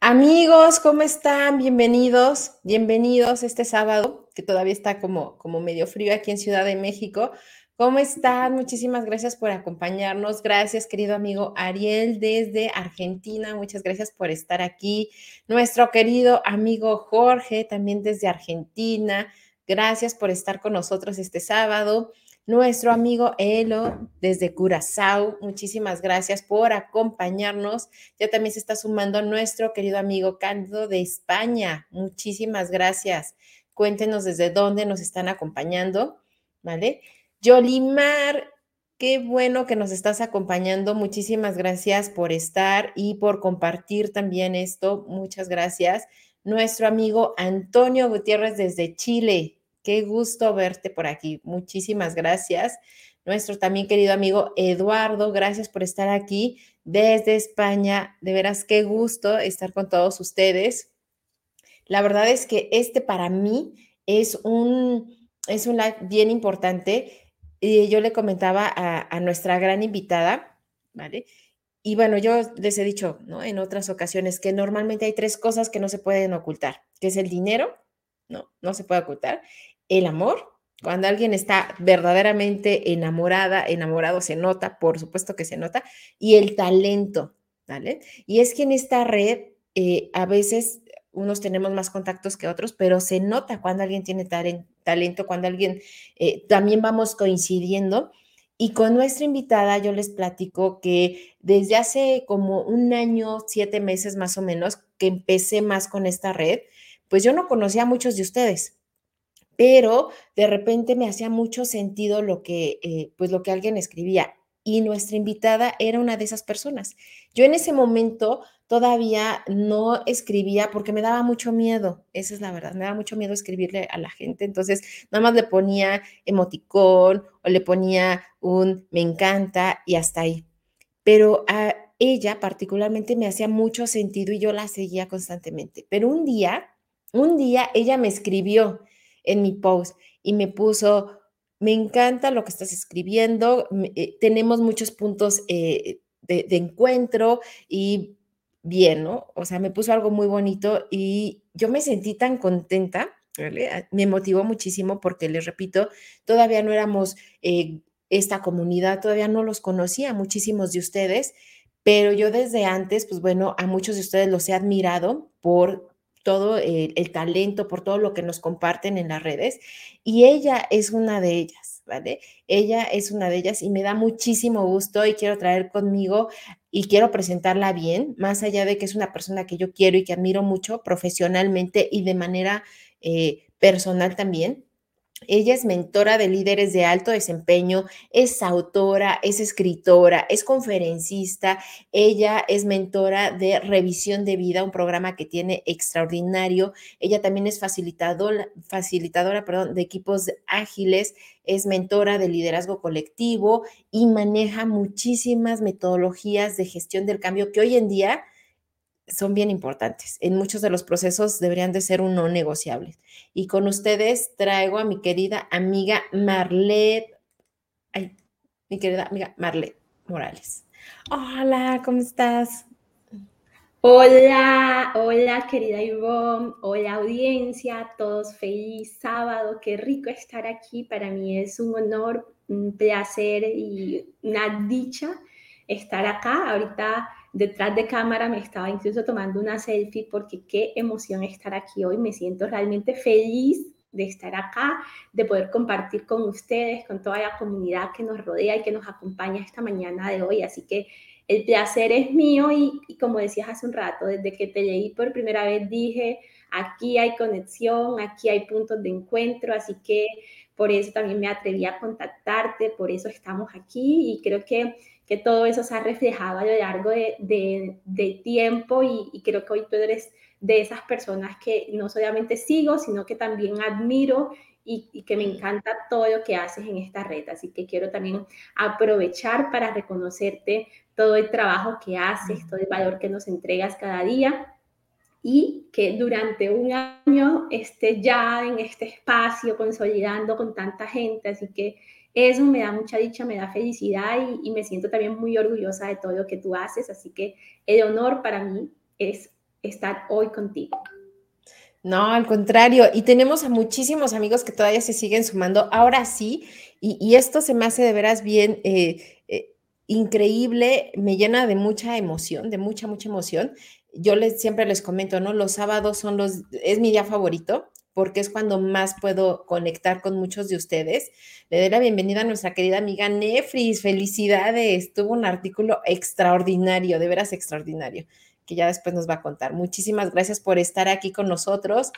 Amigos, ¿cómo están? Bienvenidos, bienvenidos este sábado, que todavía está como, como medio frío aquí en Ciudad de México. ¿Cómo están? Muchísimas gracias por acompañarnos. Gracias, querido amigo Ariel desde Argentina. Muchas gracias por estar aquí. Nuestro querido amigo Jorge también desde Argentina. Gracias por estar con nosotros este sábado nuestro amigo Elo desde Curazao. Muchísimas gracias por acompañarnos. Ya también se está sumando nuestro querido amigo Cándido de España. Muchísimas gracias. Cuéntenos desde dónde nos están acompañando, ¿vale? Yolimar, qué bueno que nos estás acompañando. Muchísimas gracias por estar y por compartir también esto. Muchas gracias. Nuestro amigo Antonio Gutiérrez desde Chile. Qué gusto verte por aquí. Muchísimas gracias. Nuestro también querido amigo Eduardo, gracias por estar aquí desde España. De veras, qué gusto estar con todos ustedes. La verdad es que este para mí es un, es un live bien importante. Y yo le comentaba a, a nuestra gran invitada, ¿vale? Y bueno, yo les he dicho ¿no? en otras ocasiones que normalmente hay tres cosas que no se pueden ocultar, que es el dinero, no, no se puede ocultar, el amor. Cuando alguien está verdaderamente enamorada, enamorado, se nota, por supuesto que se nota, y el talento, ¿vale? Y es que en esta red eh, a veces unos tenemos más contactos que otros, pero se nota cuando alguien tiene talento, cuando alguien eh, también vamos coincidiendo. Y con nuestra invitada yo les platico que desde hace como un año, siete meses más o menos, que empecé más con esta red, pues yo no conocía a muchos de ustedes, pero de repente me hacía mucho sentido lo que, eh, pues lo que alguien escribía y nuestra invitada era una de esas personas. Yo en ese momento todavía no escribía porque me daba mucho miedo, esa es la verdad, me daba mucho miedo escribirle a la gente, entonces nada más le ponía emoticón o le ponía un me encanta y hasta ahí. Pero a ella particularmente me hacía mucho sentido y yo la seguía constantemente. Pero un día, un día ella me escribió en mi post y me puso, me encanta lo que estás escribiendo, eh, tenemos muchos puntos eh, de, encuentro y bien, ¿no? O sea, me puso algo muy bonito y yo me sentí tan contenta, ah, me motivó muchísimo porque, les repito, todavía no éramos eh, esta comunidad, todavía no los conocía muchísimos de ustedes, pero yo desde antes, pues bueno, a muchos de ustedes los he admirado por todo el, talento, por todo lo que nos comparten en las redes. Y ella es una de ellas, ¿vale? Ella es una de ellas y me da muchísimo gusto y quiero traer conmigo y quiero presentarla bien, más allá de que es una persona que yo quiero y que admiro mucho profesionalmente y de manera eh, personal también. Ella es mentora de líderes de alto desempeño, es autora, es escritora, es conferencista, ella es mentora de revisión de vida, un programa que tiene extraordinario. Ella también es facilitadora, facilitadora perdón, de equipos ágiles, es mentora de liderazgo colectivo y maneja muchísimas metodologías de gestión del cambio que hoy en día son bien importantes. En muchos de los procesos deberían de ser un no negociable. Y con ustedes traigo a mi querida amiga Marlet, ay, mi querida amiga Marlet Morales. Hola, ¿cómo estás? Hola, hola querida Ivonne, hola audiencia, todos feliz sábado, qué rico estar aquí, para mí es un honor, un placer y una dicha estar acá. Ahorita detrás de cámara me estaba incluso tomando una selfie porque qué emoción estar aquí hoy. Me siento realmente feliz de estar acá, de poder compartir con ustedes, con toda la comunidad que nos rodea y que nos acompaña esta mañana de hoy. Así que el placer es mío y, como decías hace un rato, desde que te leí por primera vez dije, aquí hay conexión, aquí hay puntos de encuentro, así que por eso también me atreví a contactarte, por eso estamos aquí y creo que, que todo eso se ha reflejado a lo largo de, de, tiempo y, y creo que hoy tú eres de esas personas que no solamente sigo, sino que también admiro y, que me encanta todo lo que haces en esta red. Así que quiero también aprovechar para reconocerte todo el trabajo que haces, todo el valor que nos entregas cada día y que durante un año esté ya en este espacio consolidando con tanta gente. Así que eso me da mucha dicha, me da felicidad y, me siento también muy orgullosa de todo lo que tú haces. Así que el honor para mí es estar hoy contigo. No, al contrario, y tenemos a muchísimos amigos que todavía se siguen sumando. Ahora sí, y, esto se me hace de veras bien eh, eh, increíble, me llena de mucha emoción, de mucha, mucha emoción. Yo les, siempre les comento, ¿no? Los sábados son los, es mi día favorito porque es cuando más puedo conectar con muchos de ustedes. Le doy la bienvenida a nuestra querida amiga Nefris. Felicidades, tuvo un artículo extraordinario, de veras extraordinario que ya después nos va a contar. Muchísimas gracias por estar aquí con nosotros.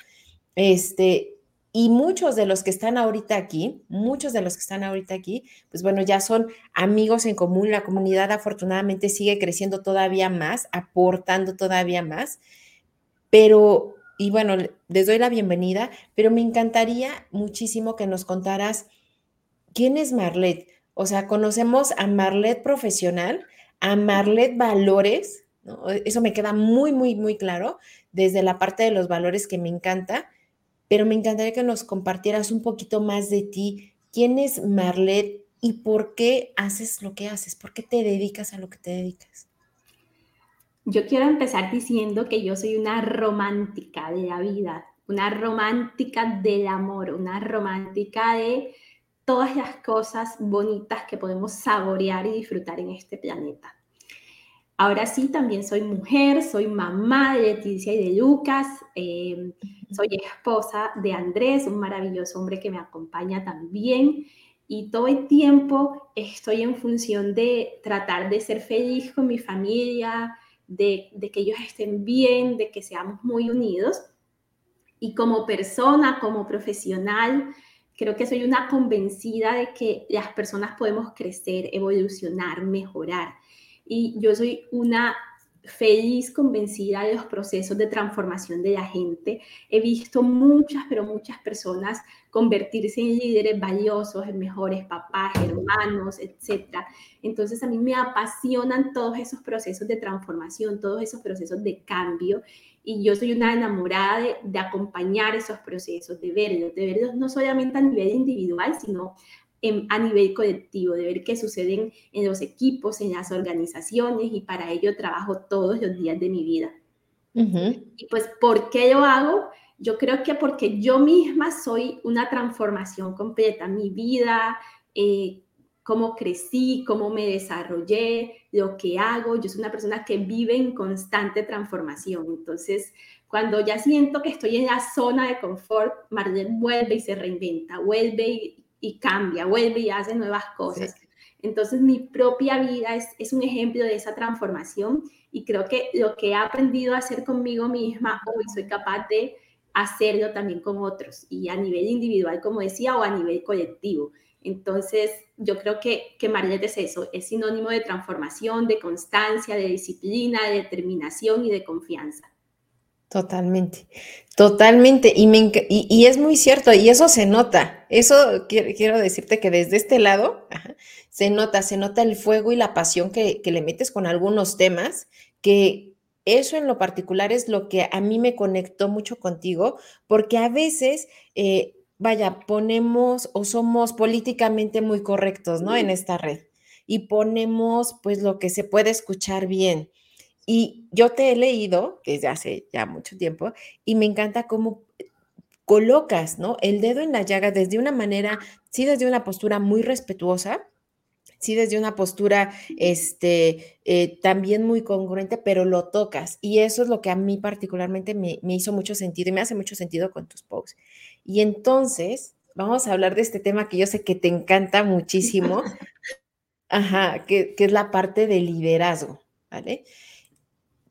Este, y muchos de los que están ahorita aquí, muchos de los que están ahorita aquí, pues bueno, ya son amigos en común. La comunidad afortunadamente sigue creciendo todavía más, aportando todavía más. Pero, y bueno, les doy la bienvenida, pero me encantaría muchísimo que nos contaras quién es Marlet. O sea, conocemos a Marlet profesional, a Marlet Valores, e, eso me queda muy, muy, muy claro desde la parte de los valores que me encanta, pero me encantaría que nos compartieras un poquito más de ti. ¿Quién es Marlet y por qué haces lo que haces? ¿Por qué te dedicas a lo que te dedicas? Yo quiero empezar diciendo que yo soy una romántica de la vida, una romántica del amor, una romántica de todas las cosas bonitas que podemos saborear y disfrutar en este planeta. Ahora sí, también soy mujer, soy mamá de Leticia y de Lucas, em, soy esposa de Andrés, un maravilloso hombre que me acompaña también. Y todo el tiempo estoy en función de tratar de ser feliz con mi familia, de, que ellos estén bien, de que seamos muy unidos. Y como persona, como profesional, creo que soy una convencida de que las personas podemos crecer, evolucionar, mejorar y yo soy una feliz, convencida de los procesos de transformación de la gente. He visto muchas, pero muchas personas convertirse en líderes valiosos, en mejores papás, hermanos, etc. Entonces a mí me apasionan todos esos procesos de transformación, todos esos procesos de cambio. Y yo soy una enamorada de, de acompañar esos procesos, de verlos, de verlos no solamente a nivel individual, sino a nivel colectivo, de ver qué suceden en los equipos, en las organizaciones y para ello trabajo todos los días de mi vida. Y pues, ¿por qué lo hago? Yo creo que porque yo misma soy una transformación completa, mi vida, eh, cómo crecí, cómo me desarrollé, lo que hago. Yo soy una persona que vive en constante transformación. Entonces, cuando ya siento que estoy en la zona de confort, Marlene vuelve y se reinventa, vuelve y y cambia, vuelve y hace nuevas cosas. Entonces mi propia vida es, es, un ejemplo de esa transformación y creo que lo que he aprendido a hacer conmigo misma, hoy soy capaz de hacerlo también con otros y a nivel individual, como decía, o a nivel colectivo. Entonces, yo creo que, que Marlette es eso, es sinónimo de transformación, de constancia, de disciplina, de determinación y de confianza. Totalmente, totalmente. Y, me, y, es muy cierto, y eso se nota. Eso quiero, decirte que desde este lado se nota, se nota el fuego y la pasión que, le metes con algunos temas, que eso en lo particular es lo que a mí me conectó mucho contigo, porque a veces, eh, vaya, ponemos o somos políticamente muy correctos, ¿no? En esta red. Y ponemos pues lo que se puede escuchar bien y yo te he leído desde hace ya mucho tiempo y me encanta cómo colocas, ¿no? El dedo en la llaga desde una manera, sí desde una postura muy respetuosa, sí desde una postura, este, eh, también muy congruente, pero lo tocas. Y eso es lo que a mí particularmente me, hizo mucho sentido y me hace mucho sentido con tus posts. Y entonces, vamos a hablar de este tema que yo sé que te encanta muchísimo, ajá, que, que es la parte de liderazgo, ¿vale?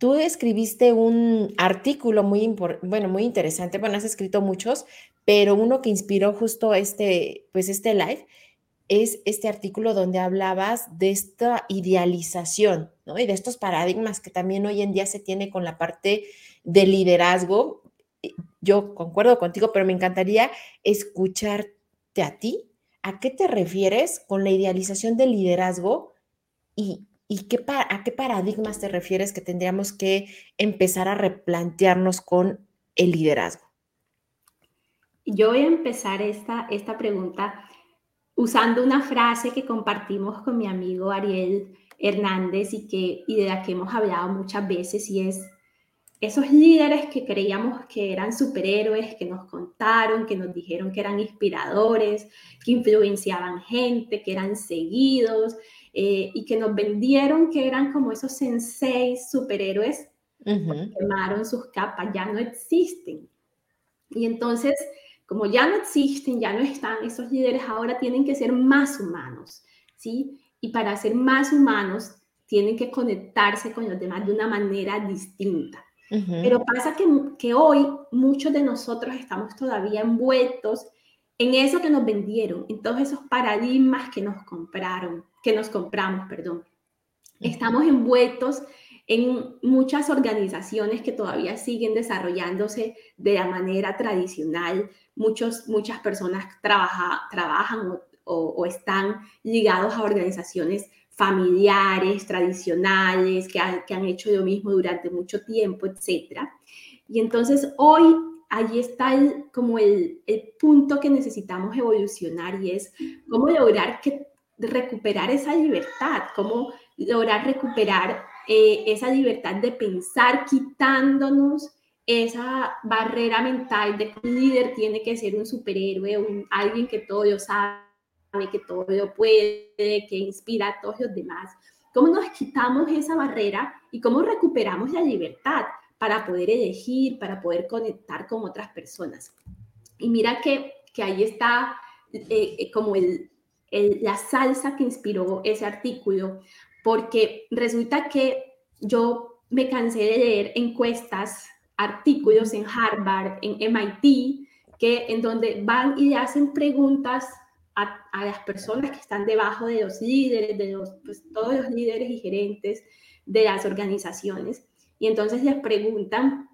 Tú escribiste un artículo muy, bueno, muy interesante, bueno, has escrito muchos, pero uno que inspiró justo este, pues este live es este artículo donde hablabas de esta idealización, ¿no? Y de estos paradigmas que también hoy en día se tiene con la parte de liderazgo. Yo concuerdo contigo, pero me encantaría escucharte a ti. ¿A qué te refieres con la idealización del liderazgo y, a qué paradigmas te refieres que tendríamos que empezar a replantearnos con el liderazgo? Yo voy a empezar esta, esta pregunta usando una frase que compartimos con mi amigo Ariel Hernández y, que, y de la que hemos hablado muchas veces y es esos líderes que creíamos que eran superhéroes, que nos contaron, que nos dijeron que eran inspiradores, que influenciaban gente, que eran seguidos eh, y que nos vendieron que eran como esos senseis superhéroes, quemaron sus capas, ya no existen. Y entonces como ya no existen, ya no están, esos líderes ahora tienen que ser más humanos, ¿sí? Y para ser más humanos tienen que conectarse con los demás de una manera distinta. Pero pasa que, que hoy muchos de nosotros estamos todavía envueltos en eso que nos vendieron, en todos esos paradigmas que nos compraron, que nos compramos, perdón. Estamos envueltos en muchas organizaciones que todavía siguen desarrollándose de la manera tradicional, muchos, muchas personas trabajan o, están ligados a organizaciones familiares, tradicionales, que, han hecho lo mismo durante mucho tiempo, etc. Y entonces hoy allí está el, como el, punto que necesitamos evolucionar y es cómo lograr que, recuperar esa libertad, cómo lograr recuperar eh, esa libertad de pensar quitándonos esa barrera mental de que un líder tiene que ser un superhéroe, un, alguien que todo lo sabe, que todo lo puede, que inspira a todos los demás. ¿Cómo nos quitamos esa barrera y cómo recuperamos la libertad para poder elegir, para poder conectar con otras personas? Y mira que, que ahí está eh, eh, como el, la salsa que inspiró ese artículo, porque resulta que yo me cansé de leer encuestas artículos en Harvard, en MIT, que, en donde van y le hacen preguntas a, las personas que están debajo de los líderes, de los, pues, todos los líderes y gerentes de las organizaciones. Y entonces les preguntan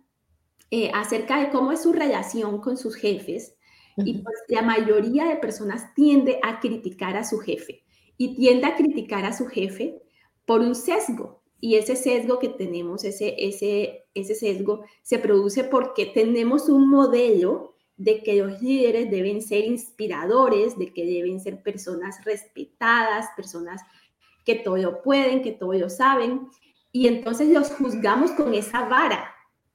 eh, acerca de cómo es su relación con sus jefes. Y pues la mayoría de personas tiende a criticar a su jefe. Y tiende a criticar a su jefe por un sesgo, y ese sesgo que tenemos, ese, ese, ese sesgo, se produce porque tenemos un modelo de que los líderes deben ser inspiradores, de que deben ser personas respetadas, personas que todo lo pueden, que todo lo saben, y entonces los juzgamos con esa vara,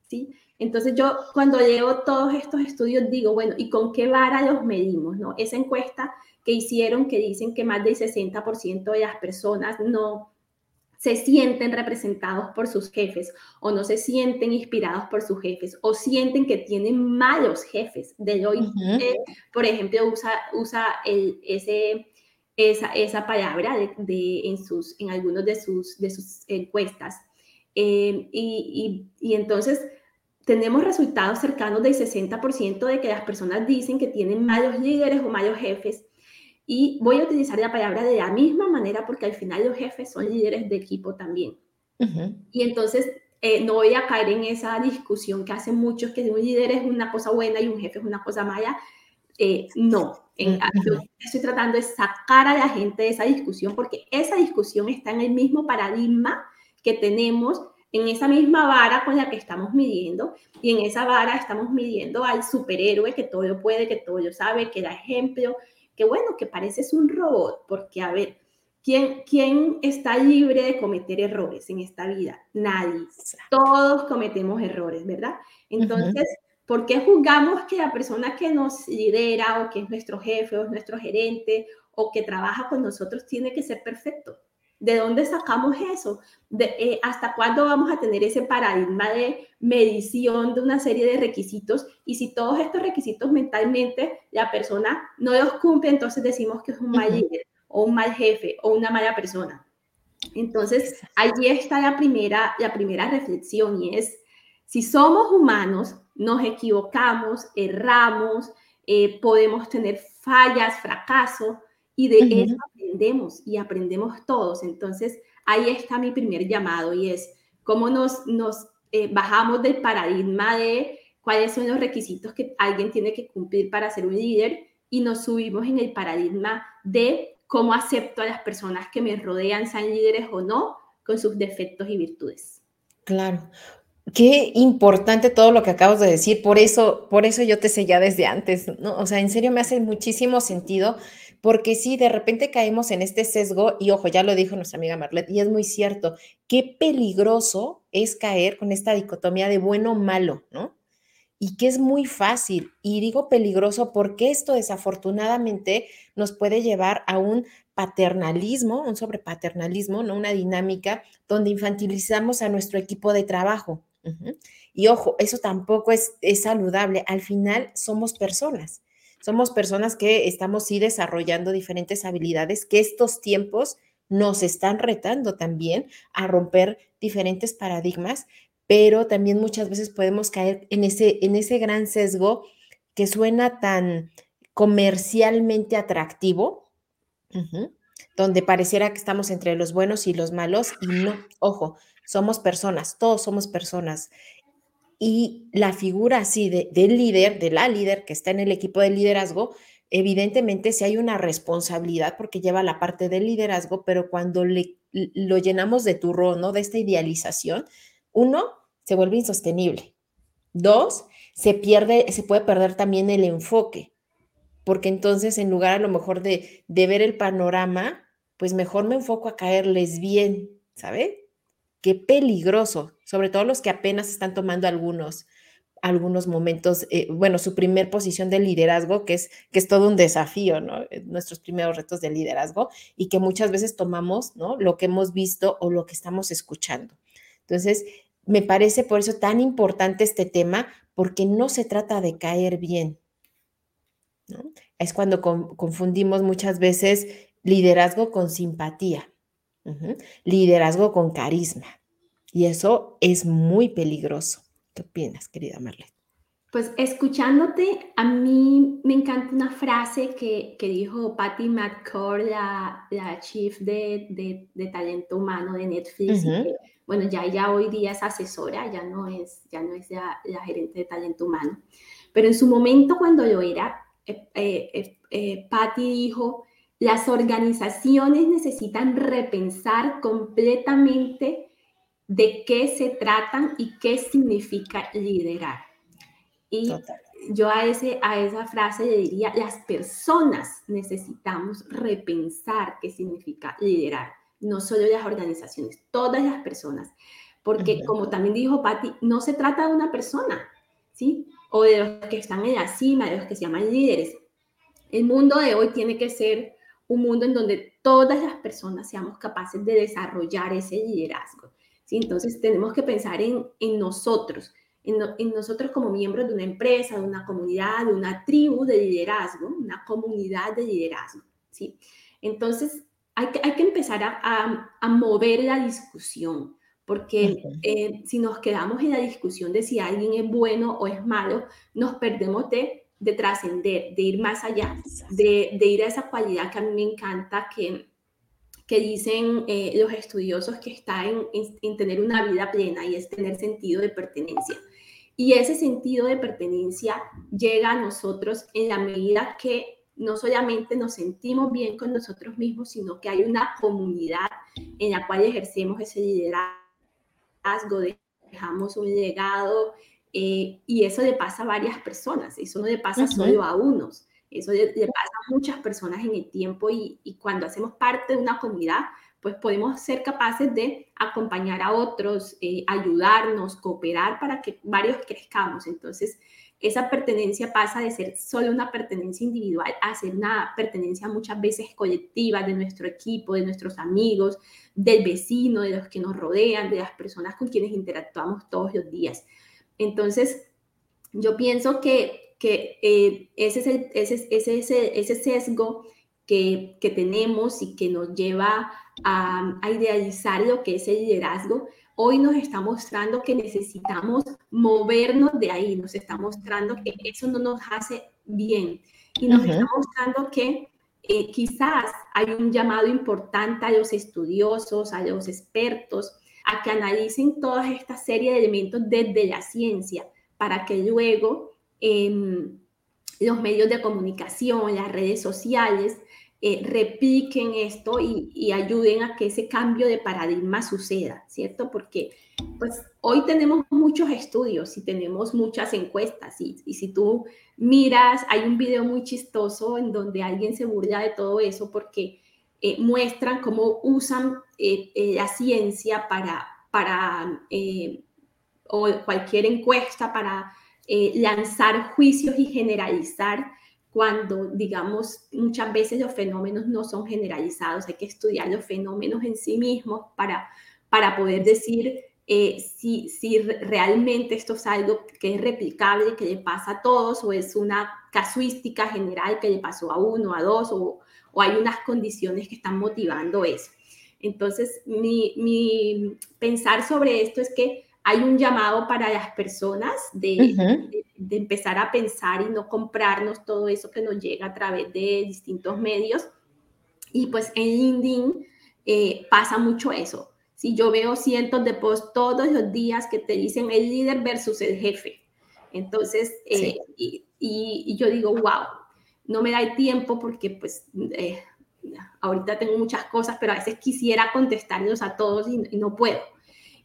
¿sí? Entonces yo cuando leo todos estos estudios digo, bueno, ¿y con qué vara los medimos? ¿no? Esa encuesta que hicieron que dicen que más del 60% de las personas no, se sienten representados por sus jefes o no se sienten inspirados por sus jefes o sienten que tienen malos jefes. De hoy, por ejemplo, usa, usa el, ese, esa, esa palabra de, en, sus, en algunos de sus, de sus encuestas. Eh, y, y, y entonces tenemos resultados cercanos del 60% de que las personas dicen que tienen malos líderes o malos jefes y voy a utilizar la palabra de la misma manera porque al final los jefes son líderes de equipo también. Y entonces eh, no voy a caer en esa discusión que hacen muchos, que un líder es una cosa buena y un jefe es una cosa mala. Eh, no, en, estoy tratando de sacar a la gente de esa discusión porque esa discusión está en el mismo paradigma que tenemos en esa misma vara con la que estamos midiendo y en esa vara estamos midiendo al superhéroe que todo lo puede, que todo lo sabe, que da ejemplo, que bueno, que pareces un robot, porque a ver, ¿quién, ¿quién está libre de cometer errores en esta vida? Nadie. Todos cometemos errores, ¿verdad? Entonces, ¿por qué juzgamos que la persona que nos lidera o que es nuestro jefe o es nuestro gerente o que trabaja con nosotros tiene que ser perfecto? ¿De dónde sacamos eso? De, eh, ¿Hasta cuándo vamos a tener ese paradigma de medición de una serie de requisitos? Y si todos estos requisitos mentalmente la persona no los cumple, entonces decimos que es un mal líder o un mal jefe o una mala persona. Entonces, allí está la primera, la primera reflexión y es, si somos humanos, nos equivocamos, erramos, eh, podemos tener fallas, fracasos, y de eso aprendemos y aprendemos todos. Entonces, ahí está mi primer llamado y es cómo nos, nos eh, bajamos del paradigma de cuáles son los requisitos que alguien tiene que cumplir para ser un líder y nos subimos en el paradigma de cómo acepto a las personas que me rodean, sean líderes o no, con sus defectos y virtudes. Claro. Qué importante todo lo que acabas de decir, por eso, por eso yo te seguía desde antes, ¿no? O sea, en serio me hace muchísimo sentido, porque sí, de repente caemos en este sesgo, y ojo, ya lo dijo nuestra amiga Marlet, y es muy cierto, qué peligroso es caer con esta dicotomía de bueno malo, ¿no? Y que es muy fácil, y digo peligroso porque esto desafortunadamente nos puede llevar a un paternalismo, un sobrepaternalismo, ¿no? Una dinámica donde infantilizamos a nuestro equipo de trabajo. Y ojo, eso tampoco es, es saludable. Al final somos personas. Somos personas que estamos sí desarrollando diferentes habilidades que estos tiempos nos están retando también a romper diferentes paradigmas, pero también muchas veces podemos caer en ese, en ese gran sesgo que suena tan comercialmente atractivo, donde pareciera que estamos entre los buenos y los malos, y no, ojo, somos personas, todos somos personas. Y la figura así de, del líder, de la líder que está en el equipo de liderazgo, evidentemente si hay una responsabilidad porque lleva la parte del liderazgo, pero cuando lo llenamos de turro, ¿no? De esta idealización, uno, se vuelve insostenible. Dos, se pierde, se puede perder también el enfoque, porque entonces en lugar a lo mejor de, de ver el panorama, pues mejor me enfoco a caerles bien, ¿sabe? Qué peligroso, sobre todo los que apenas están tomando algunos, algunos momentos, eh, bueno, su primer posición de liderazgo, que es, que es todo un desafío, ¿no? Eh, nuestros primeros retos de liderazgo y que muchas veces tomamos, ¿no? Lo que hemos visto o lo que estamos escuchando. Entonces, me parece por eso tan importante este tema, porque no se trata de caer bien. Es cuando confundimos muchas veces liderazgo con simpatía. Liderazgo con carisma. Y eso es muy peligroso. ¿Qué opinas, querida Marlene? Pues escuchándote, a mí me encanta una frase que, que dijo Patty McCord, la, la chief de, de, talento humano de Netflix. bueno, ya ella hoy día es asesora, ya no es, ya no es la, gerente de talento humano. Pero en su momento cuando lo era, eh, eh, eh, Patty dijo, las organizaciones necesitan repensar completamente de qué se tratan y qué significa liderar. Y yo a, ese, a esa frase le diría, las personas necesitamos repensar qué significa liderar, no solo las organizaciones, todas las personas. Porque como también dijo Patti, no se trata de una persona, ¿sí? O de los que están en la cima, de los que se llaman líderes. El mundo de hoy tiene que ser un mundo en donde todas las personas seamos capaces de desarrollar ese liderazgo. ¿Sí? Entonces tenemos que pensar en, en nosotros, en, en, nosotros como miembros de una empresa, de una comunidad, de una tribu de liderazgo, una comunidad de liderazgo. ¿sí? Entonces hay que, hay que empezar a, a, mover la discusión, porque eh, si nos quedamos en la discusión de si alguien es bueno o es malo, nos perdemos de de trascender, de ir más allá, de, de, ir a esa cualidad que a mí me encanta, que, que dicen eh, los estudiosos que está en, en, tener una vida plena y es tener sentido de pertenencia. Y ese sentido de pertenencia llega a nosotros en la medida que no solamente nos sentimos bien con nosotros mismos, sino que hay una comunidad en la cual ejercemos ese liderazgo, dejamos un legado, eh, y eso le pasa a varias personas, eso no le pasa solo a unos, eso le, pasa a muchas personas en el tiempo y, cuando hacemos parte de una comunidad, pues podemos ser capaces de acompañar a otros, eh, ayudarnos, cooperar para que varios crezcamos. Entonces, esa pertenencia pasa de ser solo una pertenencia individual a ser una pertenencia muchas veces colectiva de nuestro equipo, de nuestros amigos, del vecino, de los que nos rodean, de las personas con quienes interactuamos todos los días. Entonces, yo pienso que, que eh, ese, es ese, ese, ese, sesgo que, que, tenemos y que nos lleva a, a idealizar lo que es el liderazgo, hoy nos está mostrando que necesitamos movernos de ahí, nos está mostrando que eso no nos hace bien. Y nos está mostrando que eh, quizás hay un llamado importante a los estudiosos, a los expertos, a que analicen toda esta serie de elementos desde la ciencia para que luego em, los medios de comunicación, las redes sociales, eh, repliquen esto y, ayuden a que ese cambio de paradigma suceda, ¿cierto? Porque pues hoy tenemos muchos estudios y tenemos muchas encuestas y, si tú miras, hay un video muy chistoso en donde alguien se burla de todo eso porque eh, muestran cómo usan eh, la ciencia para, para o cualquier encuesta para lanzar juicios y generalizar cuando, digamos, muchas veces los fenómenos no son generalizados, hay que estudiar los fenómenos en sí mismos para, para poder decir eh, si, si realmente esto es algo que es replicable, que le pasa a todos, o es una casuística general que le pasó a uno, a dos, o, o hay unas condiciones que están motivando eso. Entonces, mi, mi pensar sobre esto es que hay un llamado para las personas de, de, empezar a pensar y no comprarnos todo eso que nos llega a través de distintos medios. Y pues en LinkedIn eh, pasa mucho eso. Si yo veo cientos de posts todos los días que te dicen el líder versus el jefe. Entonces, eh, y, y, yo digo, wow, no me da el tiempo porque pues eh, ahorita tengo muchas cosas, pero a veces quisiera contestarlos a todos y, y no puedo.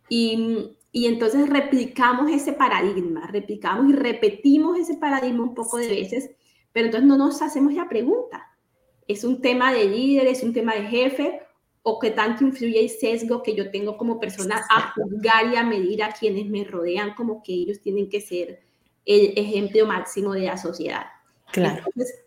Y, y entonces replicamos ese paradigma, replicamos y repetimos ese paradigma un poco de veces, pero entonces no nos hacemos la pregunta. ¿Es un tema de líder, es un tema de jefe o qué tanto influye el sesgo que yo tengo como persona a juzgar y a medir a quienes me rodean como que ellos tienen que ser el ejemplo máximo de la sociedad? Claro. Entonces,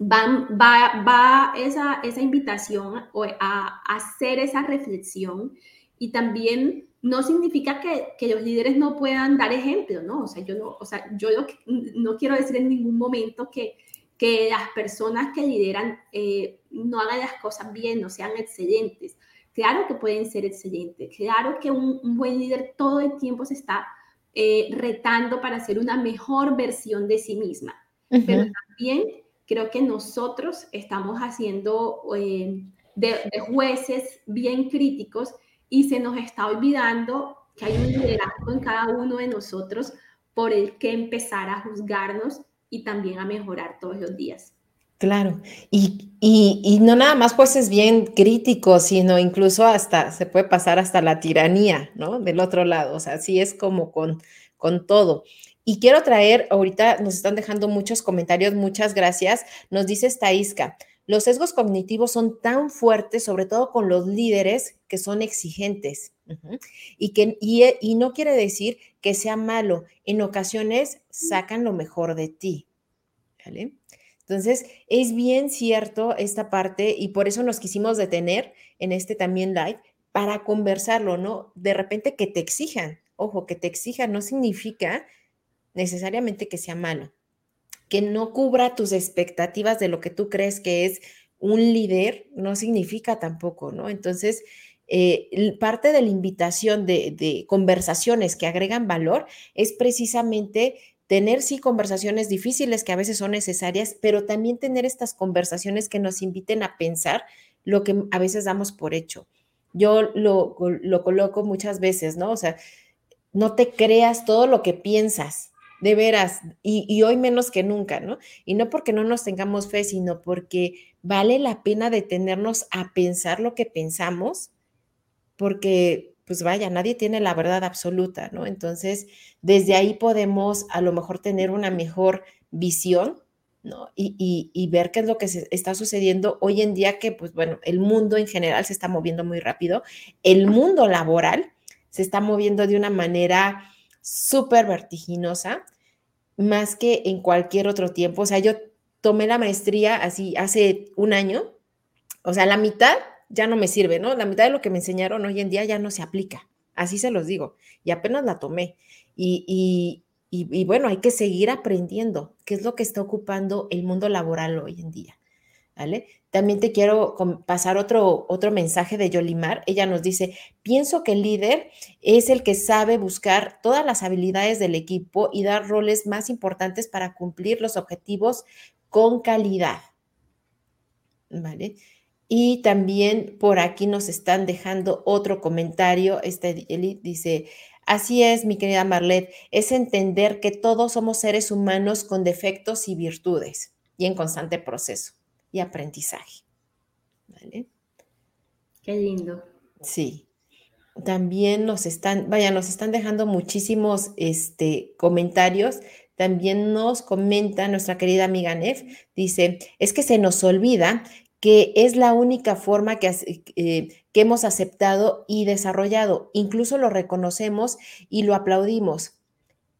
va, va, va esa, esa invitación a hacer esa reflexión y también no significa que, que, los líderes no puedan dar ejemplo, ¿no? O sea, yo no, o sea, yo no quiero decir en ningún momento que, que las personas que lideran eh, no hagan las cosas bien, no sean excelentes. Claro que pueden ser excelentes, claro que un, buen líder todo el tiempo se está eh, retando para ser una mejor versión de sí misma, pero también creo que nosotros estamos haciendo eh, de, de jueces bien críticos y se nos está olvidando que hay un liderazgo en cada uno de nosotros por el que empezar a juzgarnos y también a mejorar todos los días. Claro, y, y, y, no nada más pues es bien crítico, sino incluso hasta se puede pasar hasta la tiranía, ¿no? Del otro lado, o sea, así es como con, con todo. Y quiero traer, ahorita nos están dejando muchos comentarios, muchas gracias. Nos dice Staisca, los sesgos cognitivos son tan fuertes, sobre todo con los líderes que son exigentes. y, que, y, no quiere decir que sea malo. En ocasiones sacan lo mejor de ti. Entonces, es bien cierto esta parte y por eso nos quisimos detener en este también live para conversarlo, ¿no? De repente que te exijan. Ojo, que te exijan no significa necesariamente que sea malo que no cubra tus expectativas de lo que tú crees que es un líder, no significa tampoco, ¿no? Entonces, eh, parte de la invitación de, conversaciones que agregan valor es precisamente tener, sí, conversaciones difíciles que a veces son necesarias, pero también tener estas conversaciones que nos inviten a pensar lo que a veces damos por hecho. Yo lo, lo coloco muchas veces, ¿no? O sea, no te creas todo lo que piensas, de veras, y, hoy menos que nunca, ¿no? Y no porque no nos tengamos fe, sino porque vale la pena detenernos a pensar lo que pensamos, porque, pues vaya, nadie tiene la verdad absoluta, ¿no? Entonces, desde ahí podemos a lo mejor tener una mejor visión, ¿no? Y, y ver qué es lo que se está sucediendo hoy en día, que, pues bueno, el mundo en general se está moviendo muy rápido, el mundo laboral se está moviendo de una manera súper vertiginosa, más que en cualquier otro tiempo. O sea, yo tomé la maestría así hace un año, o sea, la mitad ya no me sirve, ¿no? La mitad de lo que me enseñaron hoy en día ya no se aplica, así se los digo, y apenas la tomé. Y, y, bueno, hay que seguir aprendiendo qué es lo que está ocupando el mundo laboral hoy en día. ¿Vale? También te quiero pasar otro, otro mensaje de Yolimar. Ella nos dice, pienso que el líder es el que sabe buscar todas las habilidades del equipo y dar roles más importantes para cumplir los objetivos con calidad. ¿Vale? Y también por aquí nos están dejando otro comentario. Este dice, así es, mi querida Marlet, es entender que todos somos seres humanos con defectos y virtudes y en constante proceso y aprendizaje. ¿Vale? Qué lindo. Sí. También nos están, vaya, nos están dejando muchísimos este, comentarios. También nos comenta nuestra querida amiga Nef, dice, es que se nos olvida que es la única forma que, eh, que hemos aceptado y desarrollado. Incluso lo reconocemos y lo aplaudimos.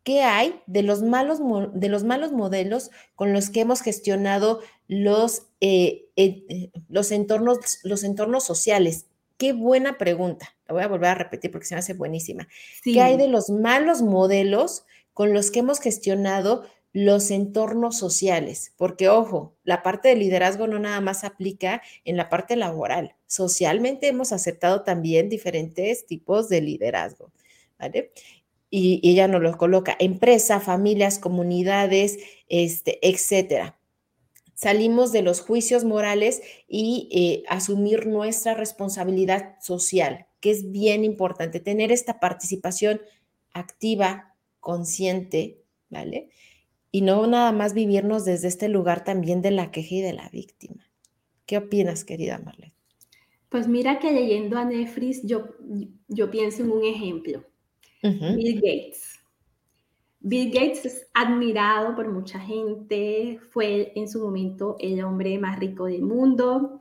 ¿Qué hay de los malos, de los malos modelos con los que hemos gestionado los, eh, eh, los, entornos, los entornos sociales? Qué buena pregunta. La voy a volver a repetir porque se me hace buenísima. ¿Qué hay de los malos modelos con los que hemos gestionado los entornos sociales? Porque, ojo, la parte de liderazgo no nada más aplica en la parte laboral. Socialmente hemos aceptado también diferentes tipos de liderazgo. ¿Vale? Y, ella nos lo coloca, empresa, familias, comunidades, este, etcétera. Salimos de los juicios morales y eh, asumir nuestra responsabilidad social, que es bien importante, tener esta participación activa, consciente, ¿vale? Y no nada más vivirnos desde este lugar también de la queja y de la víctima. ¿Qué opinas, querida Marlene? Pues mira que leyendo a Nefris, yo, yo pienso en un ejemplo. Bill Gates. Bill Gates es admirado por mucha gente, fue en su momento el hombre más rico del mundo.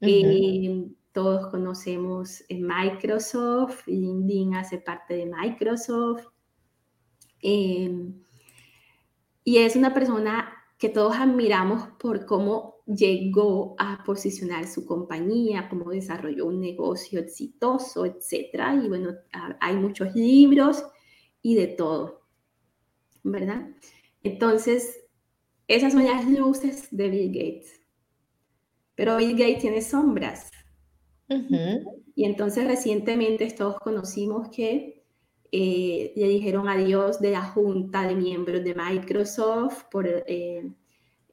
Eh, todos conocemos Microsoft, LinkedIn hace parte de Microsoft. Eh, y es una persona que todos admiramos por cómo llegó a posicionar su compañía, cómo desarrolló un negocio exitoso, etc. Y bueno, hay muchos libros y de todo, ¿verdad? Entonces, esas son las luces de Bill Gates. Pero Bill Gates tiene sombras. Y entonces recientemente todos conocimos que eh, le dijeron adiós de la junta de miembros de Microsoft por eh,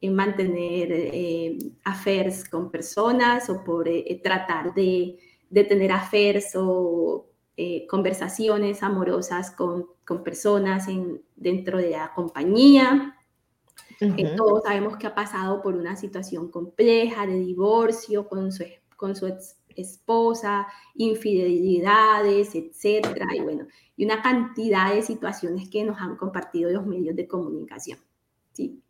en mantener eh, affairs con personas o por eh, tratar de, de, tener affairs o eh, conversaciones amorosas con, con personas en, dentro de la compañía. todos sabemos que ha pasado por una situación compleja de divorcio con su, con su esposa, infidelidades, etcétera, y bueno, y una cantidad de situaciones que nos han compartido los medios de comunicación. ¿sí?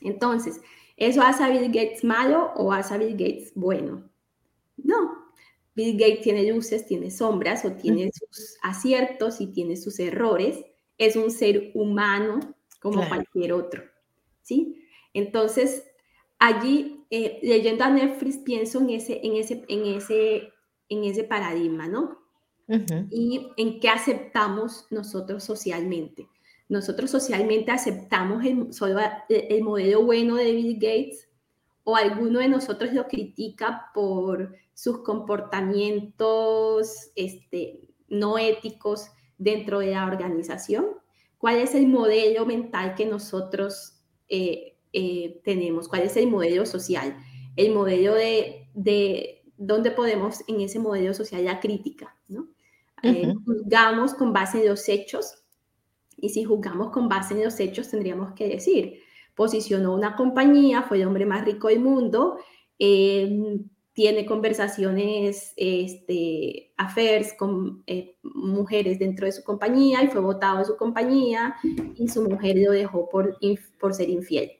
Entonces, ¿eso hace a Bill Gates malo o hace a Bill Gates bueno? No. Bill Gates tiene luces, tiene sombras o tiene sus aciertos y tiene sus errores. Es un ser humano como cualquier otro. ¿Sí? Entonces, allí, eh, leyendo a Netflix, pienso en ese, en ese, en ese, en ese paradigma, ¿no? Y en qué aceptamos nosotros socialmente nosotros socialmente aceptamos el, el, modelo bueno de Bill Gates o alguno de nosotros lo critica por sus comportamientos este, no éticos dentro de la organización? ¿Cuál es el modelo mental que nosotros eh, eh, tenemos? ¿Cuál es el modelo social? El modelo de, de dónde podemos en ese modelo social la crítica, ¿no? Eh, juzgamos con base en los hechos y si juzgamos con base en los hechos, tendríamos que decir, posicionó una compañía, fue el hombre más rico del mundo, em, tiene conversaciones, este, affairs con eh, mujeres dentro de su compañía y fue votado de su compañía y su mujer lo dejó por, por ser infiel.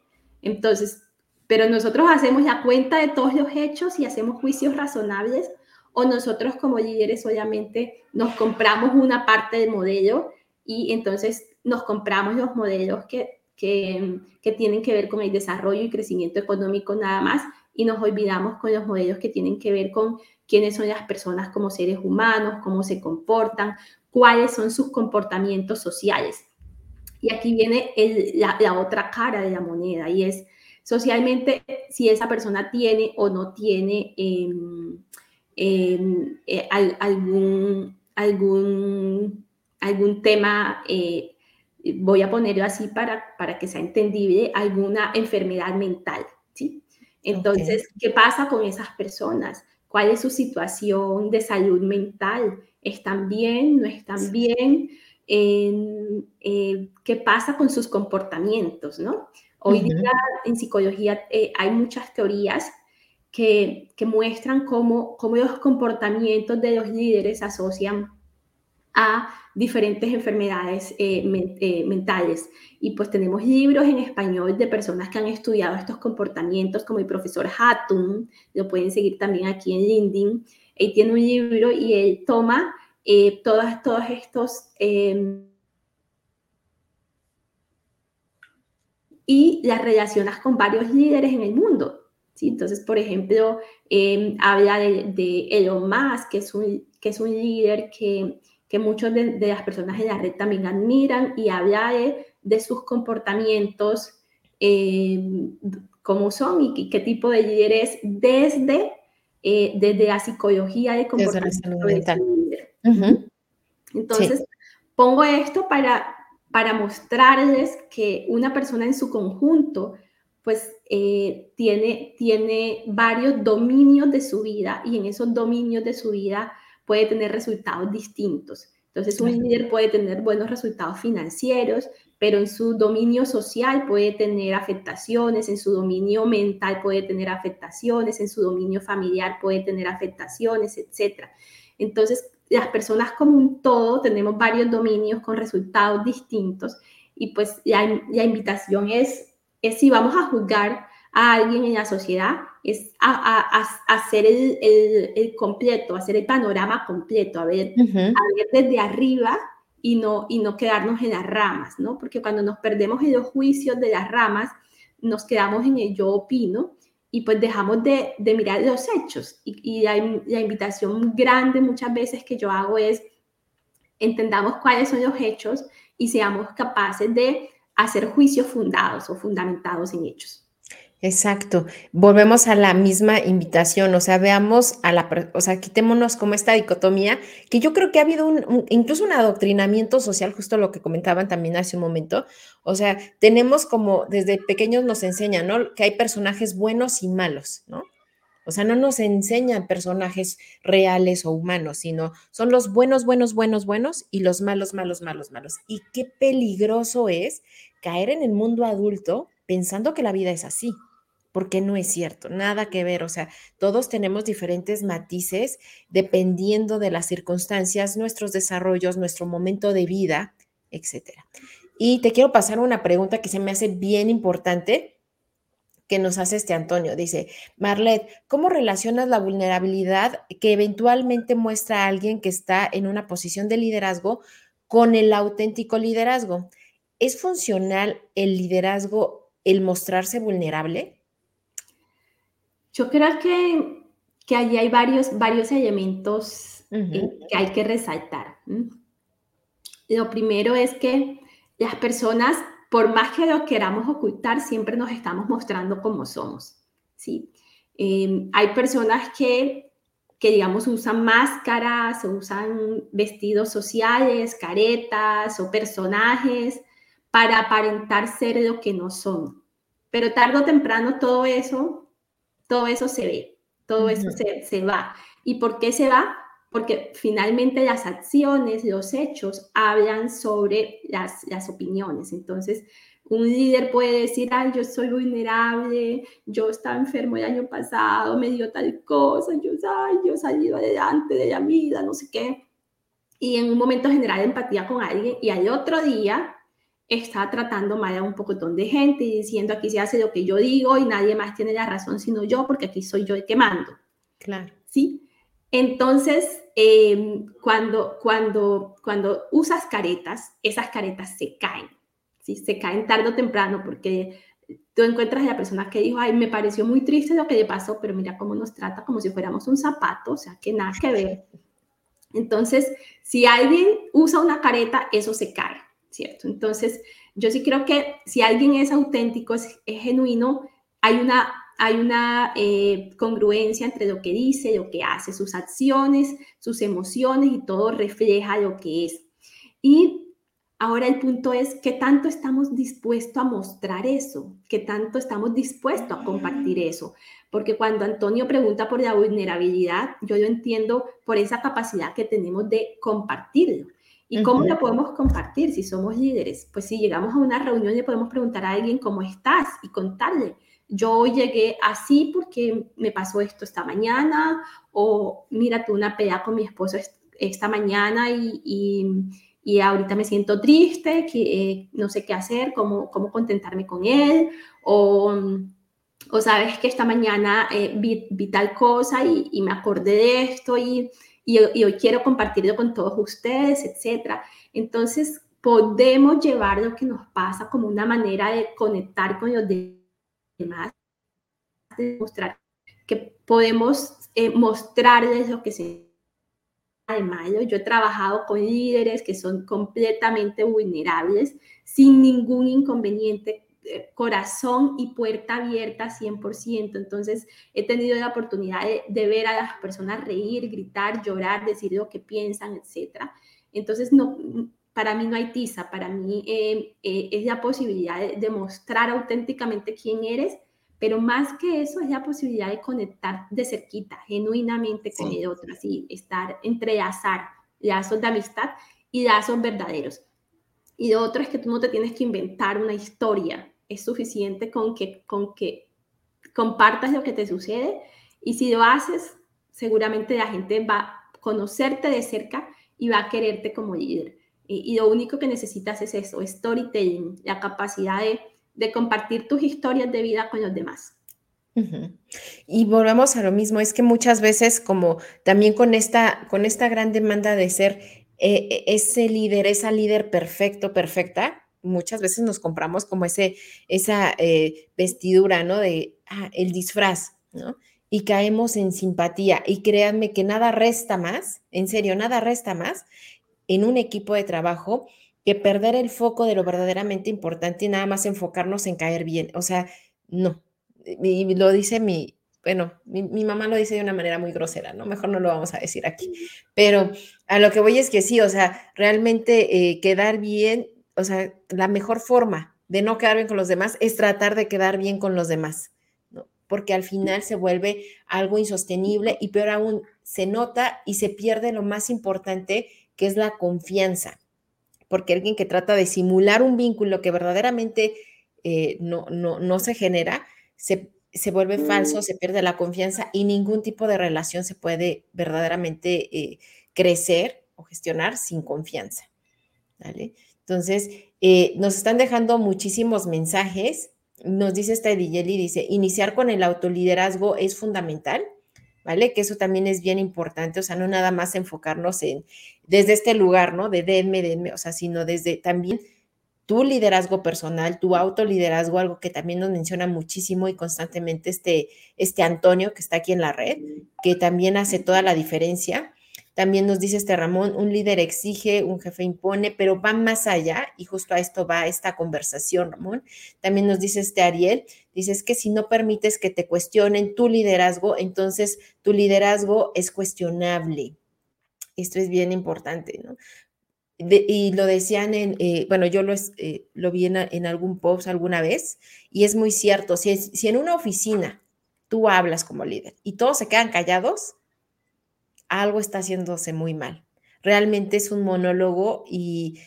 Entonces, pero nosotros hacemos la cuenta de todos los hechos y hacemos juicios razonables o nosotros como líderes solamente nos compramos una parte del modelo y entonces nos compramos los modelos que, que, que, tienen que ver con el desarrollo y crecimiento económico nada más y nos olvidamos con los modelos que tienen que ver con quiénes son las personas como seres humanos, cómo se comportan, cuáles son sus comportamientos sociales. Y aquí viene la, la, otra cara de la moneda y es, socialmente si esa persona tiene o no tiene em, em, eh, algún, algún, algún tema, eh, voy a ponerlo así para, para que sea entendible, alguna enfermedad mental. ¿sí? Entonces, ¿qué pasa con esas personas? ¿Cuál es su situación de salud mental? ¿Están bien? ¿No están bien? Eh, ¿Qué pasa con sus comportamientos? ¿no? Hoy día en psicología eh, hay muchas teorías que, que muestran cómo, cómo, los comportamientos de los líderes se asocian a diferentes enfermedades eh, eh, mentales. Y pues tenemos libros en español de personas que han estudiado estos comportamientos, como el profesor Hatton, lo pueden seguir también aquí en LinkedIn. Él tiene un libro y él toma todos, todos estos em, y las relacionas con varios líderes en el mundo. ¿sí? Entonces, por ejemplo, em, habla de, Elon Musk, que es un, que es un líder que, que muchas de, las personas en la red también admiran y habla de, sus comportamientos, em, cómo son y qué, tipo de líder es desde, eh, desde la psicología de comportamiento Entonces, pongo esto para, para mostrarles que una persona en su conjunto pues eh, tiene, tiene varios dominios de su vida y en esos dominios de su vida puede tener resultados distintos. Entonces un líder puede tener buenos resultados financieros, pero en su dominio social puede tener afectaciones, en su dominio mental puede tener afectaciones, en su dominio familiar puede tener afectaciones, etc. Entonces, las personas como un todo tenemos varios dominios con resultados distintos y pues la, invitación es, es si vamos a juzgar a alguien en la sociedad, es a, hacer el, completo, hacer el panorama completo, a ver, desde arriba y no, y no quedarnos en las ramas, ¿no? Porque cuando nos perdemos en los juicios de las ramas, nos quedamos en el yo opino y pues dejamos de, mirar los hechos. Y, la, invitación grande muchas veces que yo hago es entendamos cuáles son los hechos y seamos capaces de hacer juicios fundados o fundamentados en hechos. Exacto. Volvemos a la misma invitación, o sea, veamos a la, o sea, quitémonos como esta dicotomía, que yo creo que ha habido un, incluso un adoctrinamiento social, justo lo que comentaban también hace un momento, o sea, tenemos como desde pequeños nos enseñan, ¿no? Que hay personajes buenos y malos, ¿no? O sea, no nos enseñan personajes reales o humanos, sino son los buenos, buenos, buenos, buenos y los malos, malos, malos, malos. Y qué peligroso es caer en el mundo adulto pensando que la vida es así porque no es cierto, nada que ver, o sea, todos tenemos diferentes matices dependiendo de las circunstancias, nuestros desarrollos, nuestro momento de vida, etcétera. Y te quiero pasar una pregunta que se me hace bien importante que nos hace este Antonio. Dice, Marlet, ¿cómo relacionas la vulnerabilidad que eventualmente muestra alguien que está en una posición de liderazgo con el auténtico liderazgo? ¿Es funcional el liderazgo el mostrarse vulnerable? Yo creo que, que allí hay varios, varios elementos eh, que hay que resaltar. Lo primero es que las personas, por más que lo queramos ocultar, siempre nos estamos mostrando como somos. ¿sí? Em, hay personas que, que, digamos, usan máscaras o usan vestidos sociales, caretas o personajes para aparentar ser lo que no son. Pero tarde o temprano todo eso todo eso se ve, todo eso se, va. ¿Y por qué se va? Porque finalmente las acciones, los hechos hablan sobre las, las opiniones. Entonces, un líder puede decir, ay, yo soy vulnerable, yo estaba enfermo el año pasado, me dio tal cosa, yo, ay, yo salí adelante de la vida, no sé qué. Y en un momento generar empatía con alguien y al otro día está tratando mal a un pocotón de gente y diciendo aquí se hace lo que yo digo y nadie más tiene la razón sino yo porque aquí soy yo el que mando. Claro. ¿Sí? Entonces, em, cuando, cuando, cuando usas caretas, esas caretas se caen, ¿sí? Se caen tarde o temprano porque tú encuentras a la persona que dijo, ay, me pareció muy triste lo que le pasó, pero mira cómo nos trata como si fuéramos un zapato, o sea, que nada que ver. Entonces, si alguien usa una careta, eso se cae. ¿Cierto? Entonces, yo sí creo que si alguien es auténtico, es, genuino, hay una, hay una eh, congruencia entre lo que dice, lo que hace, sus acciones, sus emociones y todo refleja lo que es. Y Ahora el punto es qué tanto estamos dispuestos a mostrar eso, qué tanto estamos dispuestos a compartir eso. Porque cuando Antonio pregunta por la vulnerabilidad, yo lo entiendo por esa capacidad que tenemos de compartirlo. ¿Y cómo lo podemos compartir si somos líderes? Pues si llegamos a una reunión le podemos preguntar a alguien cómo estás y contarle. Yo llegué así porque me pasó esto esta mañana o mira, tuve una pelea con mi esposo esta mañana y y ahorita me siento triste, que eh, no sé qué hacer, cómo, cómo contentarme con él, o, o sabes que esta mañana eh, vi, tal cosa y, y, me acordé de esto y, y, hoy quiero compartirlo con todos ustedes, etc. Entonces, podemos llevar lo que nos pasa como una manera de conectar con los demás, de mostrar que podemos eh, mostrarles lo que se de mayo, yo he trabajado con líderes que son completamente vulnerables, sin ningún inconveniente, corazón y puerta abierta 100%. Entonces, he tenido la oportunidad de, ver a las personas reír, gritar, llorar, decir lo que piensan, etc. Entonces, no, para mí no hay tiza, para mí eh, eh, es la posibilidad de, de mostrar auténticamente quién eres pero más que eso es la posibilidad de conectar de cerquita, genuinamente con el otro, así, estar, entrelazar lazos de amistad y lazos verdaderos. Y lo otro es que tú no te tienes que inventar una historia, es suficiente con que, con que compartas lo que te sucede y si lo haces, seguramente la gente va a conocerte de cerca y va a quererte como líder. Y, lo único que necesitas es eso, storytelling, la capacidad de de compartir tus historias de vida con los demás. Y volvemos a lo mismo, es que muchas veces como también con esta, con esta gran demanda de ser eh, e, ese líder, esa líder perfecto, perfecta, muchas veces nos compramos como ese, esa eh, vestidura, ¿no? De ah, el disfraz, ¿no? Y caemos en simpatía. Y créanme que nada resta más, en serio, nada resta más en un equipo de trabajo que perder el foco de lo verdaderamente importante y nada más enfocarnos en caer bien. O sea, no. Y lo dice mi, bueno, mi, mamá lo dice de una manera muy grosera, ¿no? Mejor no lo vamos a decir aquí. Pero a lo que voy es que sí, o sea, realmente eh, quedar bien, o sea, la mejor forma de no quedar bien con los demás es tratar de quedar bien con los demás, ¿no? Porque al final se vuelve algo insostenible y peor aún, se nota y se pierde lo más importante, que es la confianza porque alguien que trata de simular un vínculo que verdaderamente eh, no, no, se genera, se, vuelve falso, se pierde la confianza y ningún tipo de relación se puede verdaderamente eh, crecer o gestionar sin confianza. ¿vale? Entonces, eh, nos están dejando muchísimos mensajes. Nos dice esta Ediyeli, dice, iniciar con el autoliderazgo es fundamental. ¿vale? Que eso también es bien importante, o sea, no nada más enfocarnos en, desde este lugar, ¿no? De denme, denme, o sea, sino desde también tu liderazgo personal, tu autoliderazgo, algo que también nos menciona muchísimo y constantemente este, este Antonio que está aquí en la red, que también hace toda la diferencia. También nos dice este Ramón, un líder exige, un jefe impone, pero va más allá y justo a esto va esta conversación, Ramón. También nos dice este Ariel, dices que si no permites que te cuestionen tu liderazgo, entonces tu liderazgo es cuestionable. Esto es bien importante, ¿no? y lo decían en, eh, bueno, yo lo, eh, vi en, algún post alguna vez, y es muy cierto, si en una oficina tú hablas como líder y todos se quedan callados, algo está haciéndose muy mal. Realmente es un monólogo y,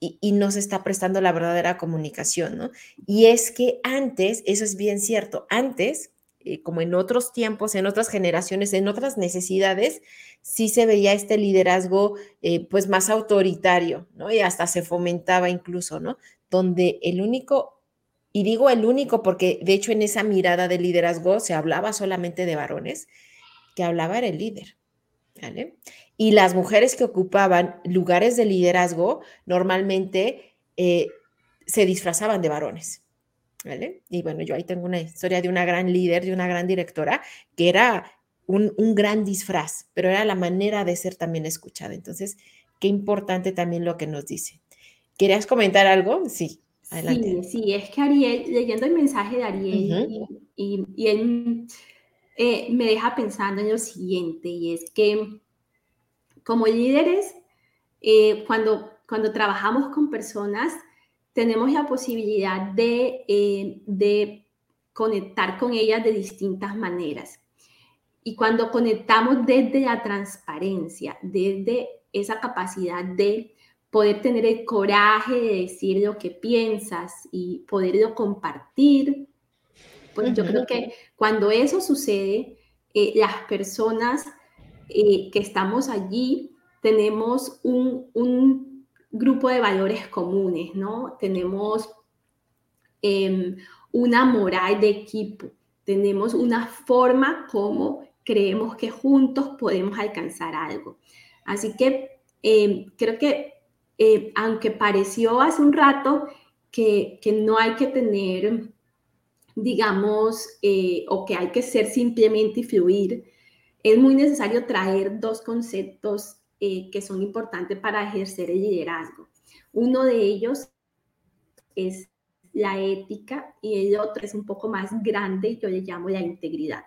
y, no se está prestando la verdadera comunicación, ¿no? Y es que antes, eso es bien cierto, antes, eh, como en otros tiempos, en otras generaciones, en otras necesidades, sí se veía este liderazgo eh, pues más autoritario, ¿no? Y hasta se fomentaba incluso, ¿no? Donde el único, y digo el único porque de hecho en esa mirada de liderazgo se hablaba solamente de varones, que hablaba era el líder. Y las mujeres que ocupaban lugares de liderazgo normalmente eh, se disfrazaban de varones. Y bueno, yo ahí tengo una historia de una gran líder, de una gran directora, que era un, un, gran disfraz, pero era la manera de ser también escuchada. Entonces, qué importante también lo que nos dice. ¿Querías comentar algo? Sí. Sí, sí, es que Ariel, leyendo el mensaje de Ariel, y, él eh, me deja pensando en lo siguiente, y es que como líderes, eh, cuando, cuando trabajamos con personas, tenemos la posibilidad de, eh, de conectar con ellas de distintas maneras. Y cuando conectamos desde la transparencia, desde esa capacidad de poder tener el coraje de decir lo que piensas y poderlo compartir, pues yo creo que cuando eso sucede, eh, las personas eh, que estamos allí tenemos un, un, grupo de valores comunes, ¿no? Tenemos em, una moral de equipo, tenemos una forma como creemos que juntos podemos alcanzar algo. Así que em, creo que eh, aunque pareció hace un rato que, no hay que tener, digamos, eh, o que hay que ser simplemente y fluir, es muy necesario traer dos conceptos eh, que son importantes para ejercer el liderazgo. Uno de ellos es la ética y el otro es un poco más grande, yo le llamo la integridad.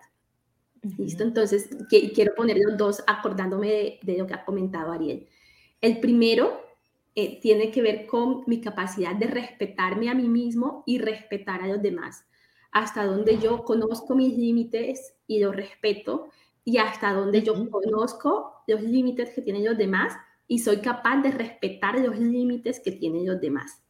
¿Listo? Entonces, quiero poner los dos acordándome de, de, lo que ha comentado Ariel. El primero eh, tiene que ver con mi capacidad de respetarme a mí mismo y respetar a los demás. Hasta donde yo conozco mis límites y los respeto y hasta donde yo conozco los límites que tienen los demás y soy capaz de respetar los límites que tienen los demás.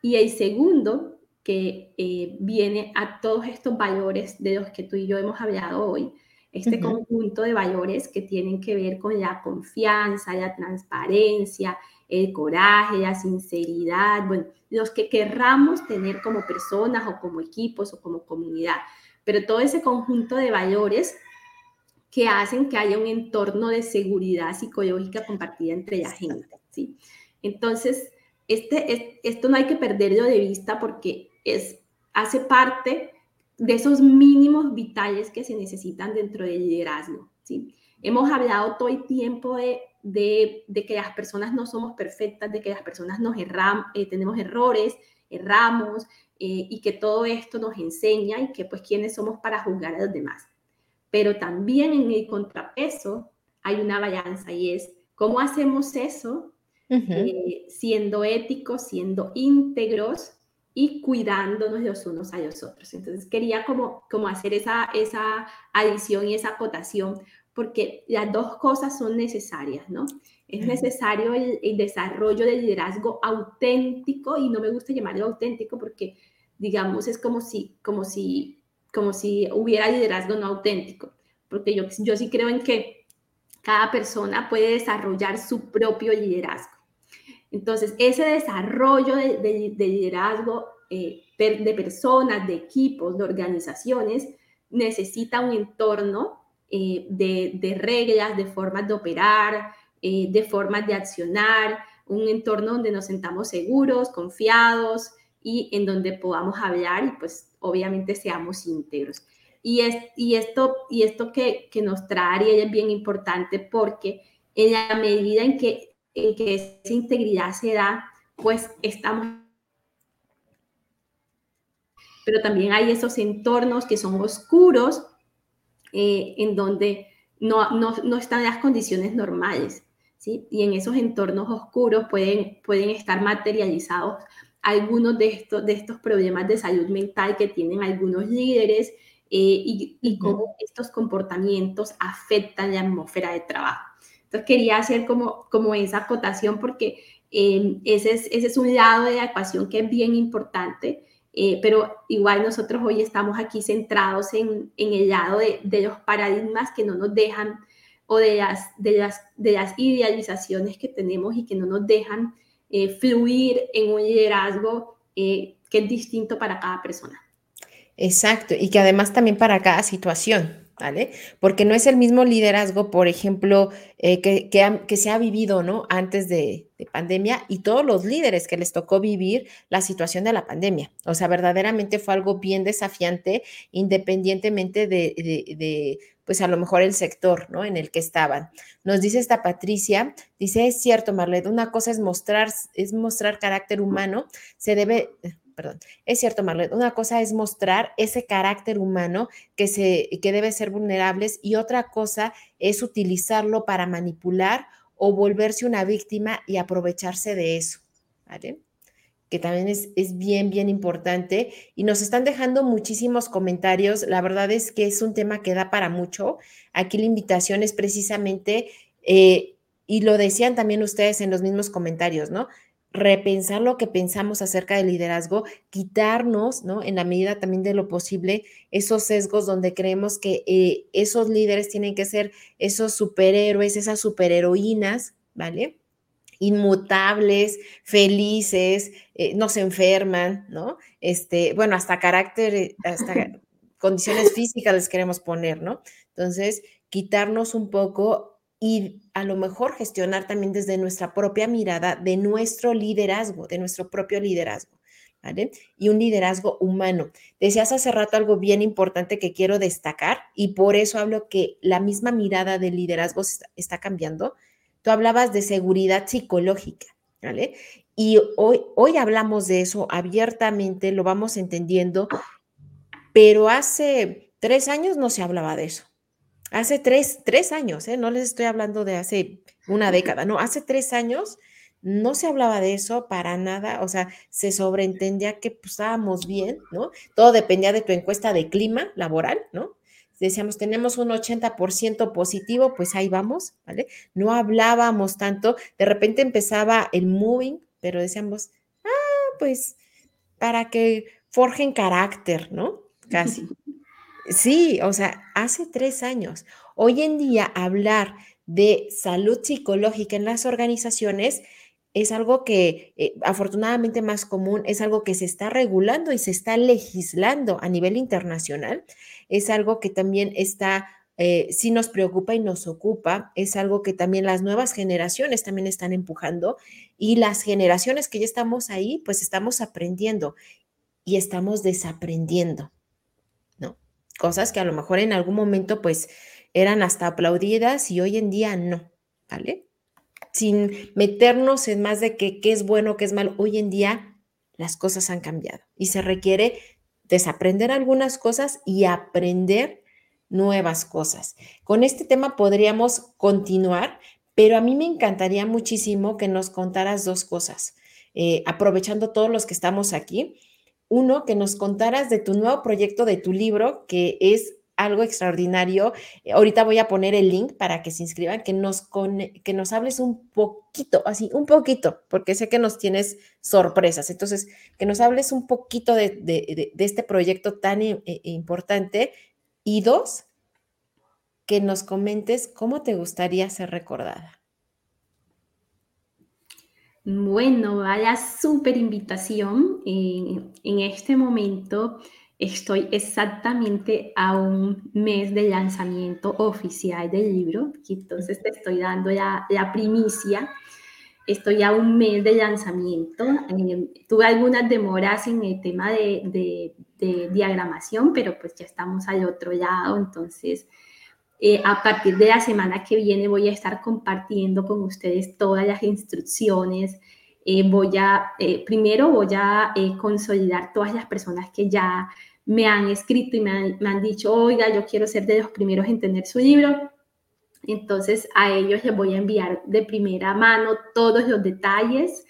Y el segundo, que eh, viene a todos estos valores de los que tú y yo hemos hablado hoy, este conjunto de valores que tienen que ver con la confianza, la transparencia, el coraje, la sinceridad, bueno, los que querramos tener como personas o como equipos o como comunidad, pero todo ese conjunto de valores que hacen que haya un entorno de seguridad psicológica compartida entre la gente, ¿sí? Entonces, este, esto no hay que perderlo de vista porque es, hace parte de esos mínimos vitales que se necesitan dentro del liderazgo, ¿sí? Hemos hablado todo el tiempo de de, que las personas no somos perfectas, de que las personas nos erramos, eh, tenemos errores, erramos, eh, y que todo esto nos enseña y que pues quiénes somos para juzgar a los demás. Pero también en el contrapeso hay una balanza y es cómo hacemos eso eh, siendo éticos, siendo íntegros y cuidándonos los unos a los otros. Entonces quería como, como hacer esa, esa adición y esa acotación porque las dos cosas son necesarias, ¿no? Es necesario el, desarrollo del liderazgo auténtico y no me gusta llamarlo auténtico porque, digamos, es como si, como si, como si hubiera liderazgo no auténtico, porque yo, yo sí creo en que cada persona puede desarrollar su propio liderazgo. Entonces, ese desarrollo de, liderazgo eh, de personas, de equipos, de organizaciones, necesita un entorno eh, de, reglas, de formas de operar, eh, de formas de accionar, un entorno donde nos sentamos seguros, confiados y en donde podamos hablar y pues obviamente seamos íntegros. Y, es, y esto, y esto que, que nos trae es bien importante porque en la medida en que, en que esa integridad se da, pues estamos pero también hay esos entornos que son oscuros eh, en donde no, no, están las condiciones normales. ¿sí? Y en esos entornos oscuros pueden, pueden estar materializados algunos de estos, de estos problemas de salud mental que tienen algunos líderes eh, y, cómo estos comportamientos afectan la atmósfera de trabajo. Entonces quería hacer como, como esa acotación porque eh, ese, es, ese es un lado de la ecuación que es bien importante eh, pero igual nosotros hoy estamos aquí centrados en, en el lado de, de, los paradigmas que no nos dejan o de las, de las, de las idealizaciones que tenemos y que no nos dejan eh, fluir en un liderazgo eh, que es distinto para cada persona. Exacto, y que además también para cada situación. ¿Vale? Porque no es el mismo liderazgo, por ejemplo, eh, que, se ha vivido, ¿no? Antes de, pandemia y todos los líderes que les tocó vivir la situación de la pandemia. O sea, verdaderamente fue algo bien desafiante, independientemente de, pues a lo mejor el sector, ¿no? En el que estaban. Nos dice esta Patricia, dice, es cierto, Marlet, una cosa es mostrar, es mostrar carácter humano, se debe, perdón, es cierto, Marlet, una cosa es mostrar ese carácter humano que, se, que debe ser vulnerables y otra cosa es utilizarlo para manipular o volverse una víctima y aprovecharse de eso, ¿vale? que también es, es, bien, bien importante. Y nos están dejando muchísimos comentarios. La verdad es que es un tema que da para mucho. Aquí la invitación es precisamente, eh, y lo decían también ustedes en los mismos comentarios, ¿no? Repensar lo que pensamos acerca del liderazgo, quitarnos, ¿no? En la medida también de lo posible, esos sesgos donde creemos que eh, esos líderes tienen que ser esos superhéroes, esas superheroínas, ¿vale? Inmutables, felices, eh, no se enferman, ¿no? Este, bueno, hasta carácter, hasta condiciones físicas les queremos poner, ¿no? Entonces, quitarnos un poco y a lo mejor gestionar también desde nuestra propia mirada de nuestro liderazgo, de nuestro propio liderazgo. ¿Vale? Y un liderazgo humano. Decías hace rato algo bien importante que quiero destacar y por eso hablo que la misma mirada del liderazgo está cambiando. Tú hablabas de seguridad psicológica, ¿vale? Y hoy, hoy hablamos de eso abiertamente, lo vamos entendiendo, pero hace tres años no se hablaba de eso. Hace tres, tres años, ¿eh? no les estoy hablando de hace una década, no, hace tres años no se hablaba de eso para nada, o sea, se sobreentendía que pues, estábamos bien, ¿no? Todo dependía de tu encuesta de clima laboral, ¿no? Decíamos, tenemos un 80% positivo, pues ahí vamos, ¿vale? No hablábamos tanto, de repente empezaba el moving, pero decíamos, ah, pues para que forjen carácter, ¿no? Casi. Sí, o sea, hace tres años. Hoy en día hablar de salud psicológica en las organizaciones es algo que eh, afortunadamente más común, es algo que se está regulando y se está legislando a nivel internacional, es algo que también está, eh, sí nos preocupa y nos ocupa, es algo que también las nuevas generaciones también están empujando y las generaciones que ya estamos ahí, pues estamos aprendiendo y estamos desaprendiendo cosas que a lo mejor en algún momento pues eran hasta aplaudidas y hoy en día no, ¿vale? Sin meternos en más de que qué es bueno, qué es malo, hoy en día las cosas han cambiado y se requiere desaprender algunas cosas y aprender nuevas cosas. Con este tema podríamos continuar, pero a mí me encantaría muchísimo que nos contaras dos cosas, eh, aprovechando todos los que estamos aquí uno, que nos contaras de tu nuevo proyecto, de tu libro, que es algo extraordinario. Eh, ahorita voy a poner el link para que se inscriban, que nos, que nos hables un poquito, así, un poquito, porque sé que nos tienes sorpresas. Entonces, que nos hables un poquito de, este proyecto tan eh, importante. Y dos, que nos comentes cómo te gustaría ser recordada. Bueno, vaya súper invitación. en este momento estoy exactamente a un mes de lanzamiento oficial del libro, entonces te estoy dando la, la primicia. Estoy a un mes de lanzamiento. Eh, tuve algunas demoras en el tema de, de, de diagramación, pero pues ya estamos al otro lado, entonces eh, a partir de la semana que viene voy a estar compartiendo con ustedes todas las instrucciones. Eh, voy a, eh, primero voy a consolidar todas las personas que ya me han escrito y me han, me han, dicho, oiga, yo quiero ser de los primeros en tener su libro. Entonces a ellos les voy a enviar de primera mano todos los detalles.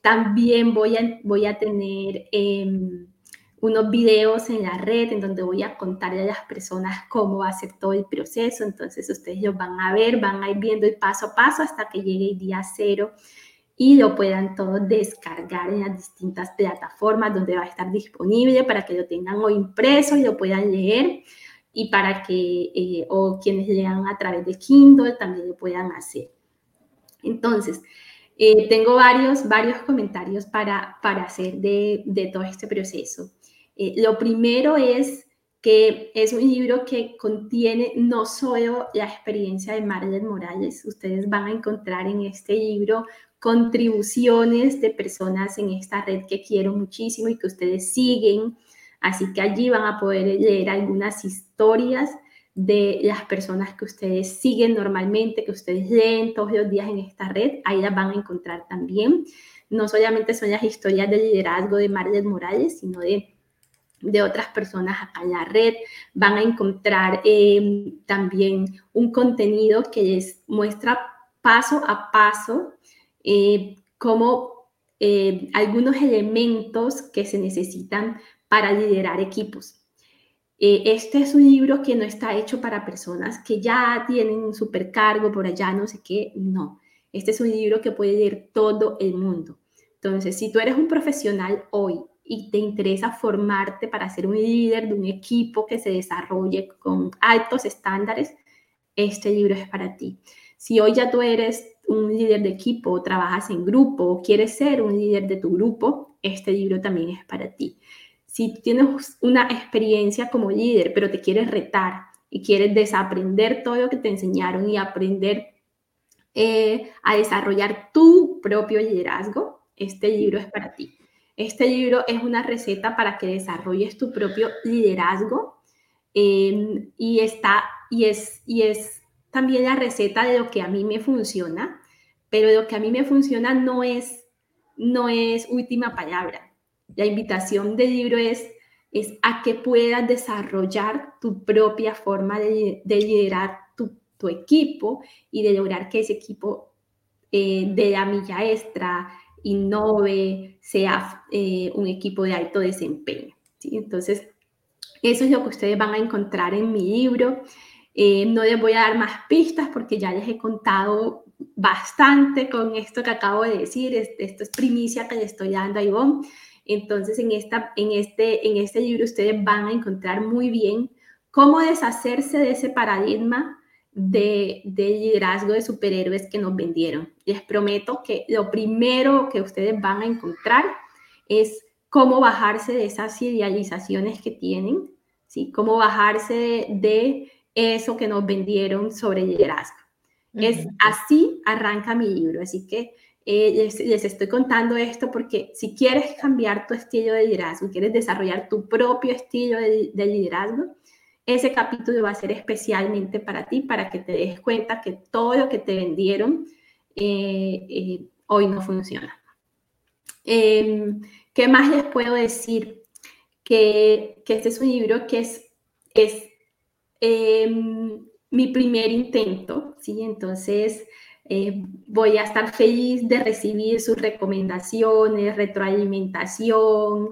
también voy a, voy a tener em, unos videos en la red en donde voy a contarle a las personas cómo va a ser todo el proceso. Entonces ustedes lo van a ver, van a ir viendo el paso a paso hasta que llegue el día cero y lo puedan todos descargar en las distintas plataformas donde va a estar disponible para que lo tengan o impreso y lo puedan leer y para que, eh, o quienes lean a través de Kindle también lo puedan hacer. Entonces, eh, tengo varios, varios comentarios para, para hacer de, de todo este proceso. Eh, lo primero es que es un libro que contiene no solo la experiencia de Marlene Morales, ustedes van a encontrar en este libro contribuciones de personas en esta red que quiero muchísimo y que ustedes siguen, así que allí van a poder leer algunas historias de las personas que ustedes siguen normalmente, que ustedes leen todos los días en esta red, ahí las van a encontrar también. No solamente son las historias de liderazgo de Marlet Morales, sino de, de otras personas acá en la red. Van a encontrar em, también un contenido que les muestra paso a paso eh, como eh, algunos elementos que se necesitan para liderar equipos. Eh, este es un libro que no está hecho para personas que ya tienen un supercargo por allá, no sé qué, no. Este es un libro que puede leer todo el mundo. Entonces, si tú eres un profesional hoy y te interesa formarte para ser un líder de un equipo que se desarrolle con altos estándares, este libro es para ti. Si hoy ya tú eres un líder de equipo, trabajas en grupo o quieres ser un líder de tu grupo, este libro también es para ti si tienes una experiencia como líder, pero te quieres retar y quieres desaprender todo lo que te enseñaron y aprender eh, a desarrollar tu propio liderazgo, este libro es para ti. Este libro es una receta para que desarrolles tu propio liderazgo em, y, está, y, es, y es también la receta de lo que a mí me funciona, pero lo que a mí me funciona no es, no es última palabra. La invitación del libro es, es a que puedas desarrollar tu propia forma de, liderar tu, equipo y de lograr que ese equipo eh, de la milla extra, innove, sea eh, un equipo de alto desempeño. ¿sí? Entonces, eso es lo que ustedes van a encontrar en mi libro. Eh, no les voy a dar más pistas porque ya les he contado bastante con esto que acabo de decir. Esto es primicia que le estoy dando a Ivonne. Entonces, en, esta, en, este, en este libro ustedes van a encontrar muy bien cómo deshacerse de ese paradigma de, de, liderazgo de superhéroes que nos vendieron. Les prometo que lo primero que ustedes van a encontrar es cómo bajarse de esas idealizaciones que tienen, ¿sí? Cómo bajarse de, eso que nos vendieron sobre liderazgo. Es así arranca mi libro, así que eh, les, estoy contando esto porque si quieres cambiar tu estilo de liderazgo, quieres desarrollar tu propio estilo de, liderazgo, ese capítulo va a ser especialmente para ti, para que te des cuenta que todo lo que te vendieron eh, eh, hoy no funciona. Em, ¿Qué más les puedo decir? Que, este es un libro que es, es em, mi primer intento, ¿sí? Entonces, eh, voy a estar feliz de recibir sus recomendaciones, retroalimentación,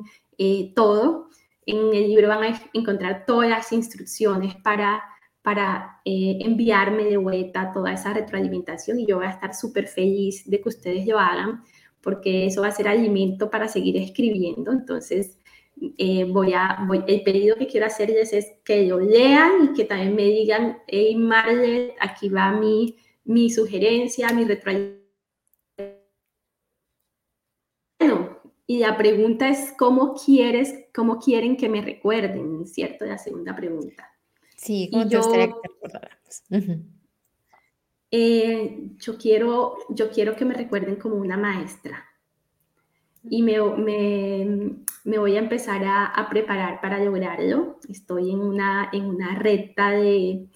todo. En el libro van a encontrar todas las instrucciones para, para eh, enviarme de vuelta toda esa retroalimentación y yo voy a estar súper feliz de que ustedes lo hagan porque eso va a ser alimento para seguir escribiendo. Entonces, voy a, el pedido que quiero hacerles es que lo lean y que también me digan, hey Marlet, aquí va mi mi sugerencia, mi retroalimentación. y la pregunta es, ¿cómo quieres, cómo quieren que me recuerden? ¿Cierto? La segunda pregunta. Sí, ¿cómo yo, eh, yo, quiero, yo quiero que me recuerden como una maestra. Y me, me, me voy a empezar a, a, preparar para lograrlo. Estoy en una, en una recta de,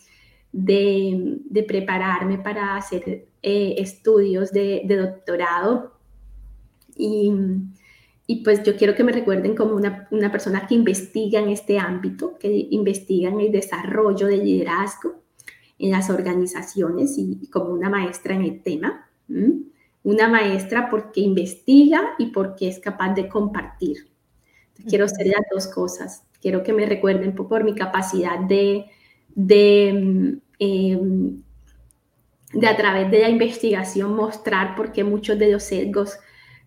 de, prepararme para hacer eh, estudios de, doctorado. Y, pues yo quiero que me recuerden como una, persona que investiga en este ámbito, que investiga en el desarrollo del liderazgo en las organizaciones y, como una maestra en el tema. Una maestra porque investiga y porque es capaz de compartir. Quiero ser las dos cosas. Quiero que me recuerden por mi capacidad de, de Em, de a través de la investigación mostrar por qué muchos de los sesgos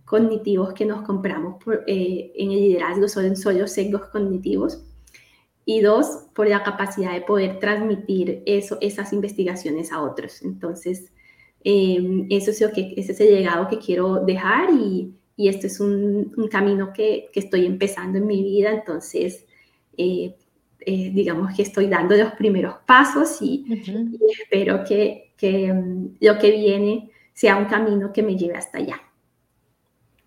cognitivos que nos compramos eh, en el liderazgo son solo sesgos cognitivos. Y dos, por la capacidad de poder transmitir eso, esas investigaciones a otros. Entonces, em, eso es, lo que, ese es el legado que quiero dejar y, y este es un, un camino que, que, estoy empezando en mi vida. Entonces, eh, eh, digamos que estoy dando los primeros pasos y, espero que, que mm, lo que viene sea un camino que me lleve hasta allá.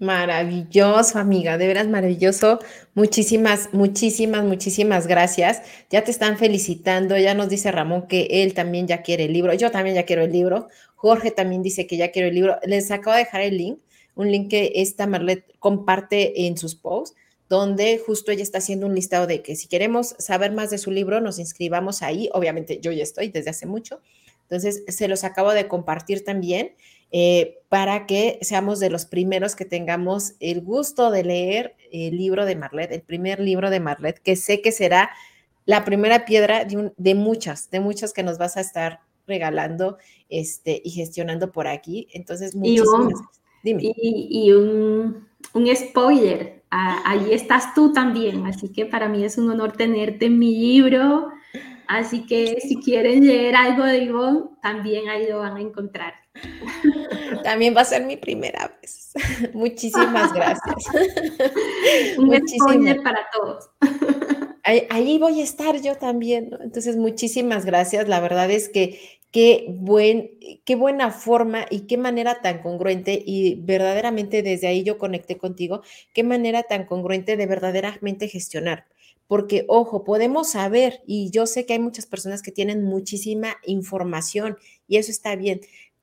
Maravilloso, amiga, de veras maravilloso. Muchísimas, muchísimas, muchísimas gracias. Ya te están felicitando, ya nos dice Ramón que él también ya quiere el libro, yo también ya quiero el libro, Jorge también dice que ya quiero el libro. Les acabo de dejar el link, un link que esta Marlet comparte en sus posts, donde justo ella está haciendo un listado de que si queremos saber más de su libro, nos inscribamos ahí. Obviamente yo ya estoy desde hace mucho. Entonces, se los acabo de compartir también. Eh, para que seamos de los primeros que tengamos el gusto de leer el libro de Marlet, el primer libro de Marlet, que sé que será la primera piedra de, muchas, de muchas que nos vas a estar regalando este, y gestionando por aquí. Entonces, muchísimas y un, Y, un, spoiler, allí estás tú también, así que para mí es un honor tenerte en mi libro. Así que si quieren leer algo de Ivonne, también ahí lo van a encontrar. También va a ser mi primera vez. Muchísimas gracias. Un Muchísimas. para todos. Ahí, voy a estar yo también, Entonces, muchísimas gracias. La verdad es que qué, buen, qué buena forma y qué manera tan congruente y verdaderamente desde ahí yo conecté contigo, qué manera tan congruente de verdaderamente gestionar porque, ojo, podemos saber, y yo sé que hay muchas personas que tienen muchísima información y eso está bien,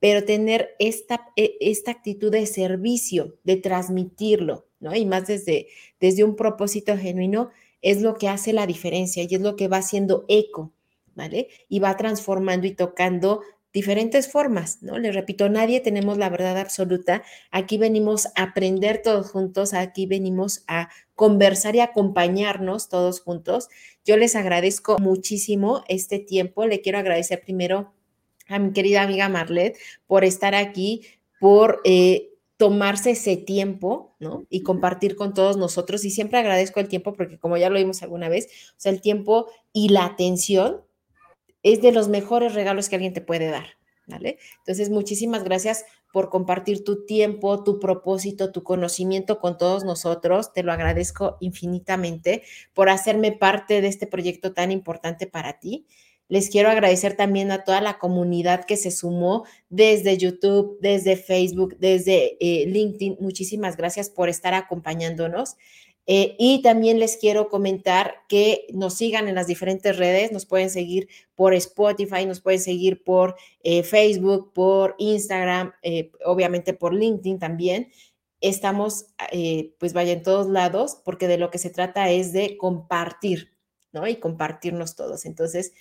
pero tener esta, e, esta actitud de servicio, de transmitirlo, ¿no? Y más desde, desde un propósito genuino, es lo que hace la diferencia y es lo que va haciendo eco, ¿vale? Y va transformando y tocando diferentes formas, ¿no? Les repito, nadie tenemos la verdad absoluta. Aquí venimos a aprender todos juntos, aquí venimos a conversar y acompañarnos todos juntos. Yo les agradezco muchísimo este tiempo. Le quiero agradecer primero a mi querida amiga Marlet por estar aquí, por eh, tomarse ese tiempo, ¿no? Y compartir con todos nosotros. Y siempre agradezco el tiempo porque como ya lo vimos alguna vez, o sea, el tiempo y la atención es de los mejores regalos que alguien te puede dar, ¿vale? Entonces, muchísimas gracias por compartir tu tiempo, tu propósito, tu conocimiento con todos nosotros. Te lo agradezco infinitamente por hacerme parte de este proyecto tan importante para ti. Les quiero agradecer también a toda la comunidad que se sumó desde YouTube, desde Facebook, desde eh, LinkedIn. Muchísimas gracias por estar acompañándonos. Eh, y también les quiero comentar que nos sigan en las diferentes redes, nos pueden seguir por Spotify, nos pueden seguir por eh, Facebook, por Instagram, obviamente por LinkedIn también. Estamos, pues vaya en todos lados, porque de lo que se trata es de compartir, ¿no? Y compartirnos todos. Entonces,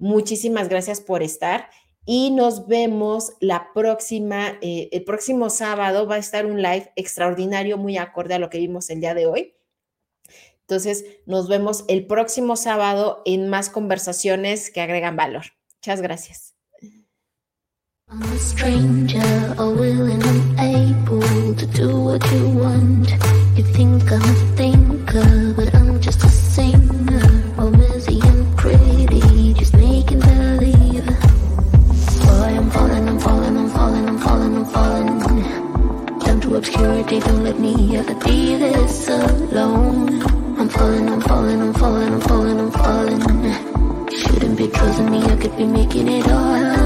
muchísimas gracias por estar y nos vemos la próxima, el próximo sábado va a estar un live extraordinario, muy acorde a lo que vimos el día de hoy. Entonces, nos vemos el próximo sábado en más conversaciones que agregan valor. Muchas gracias. I'm a stranger, unable to do what you want. You think I'm a thinker, but obscurity, don't let me ever be this alone. I'm falling, I'm falling, I'm falling, I'm falling, I'm falling. Shouldn't be trusting me, I could be making it all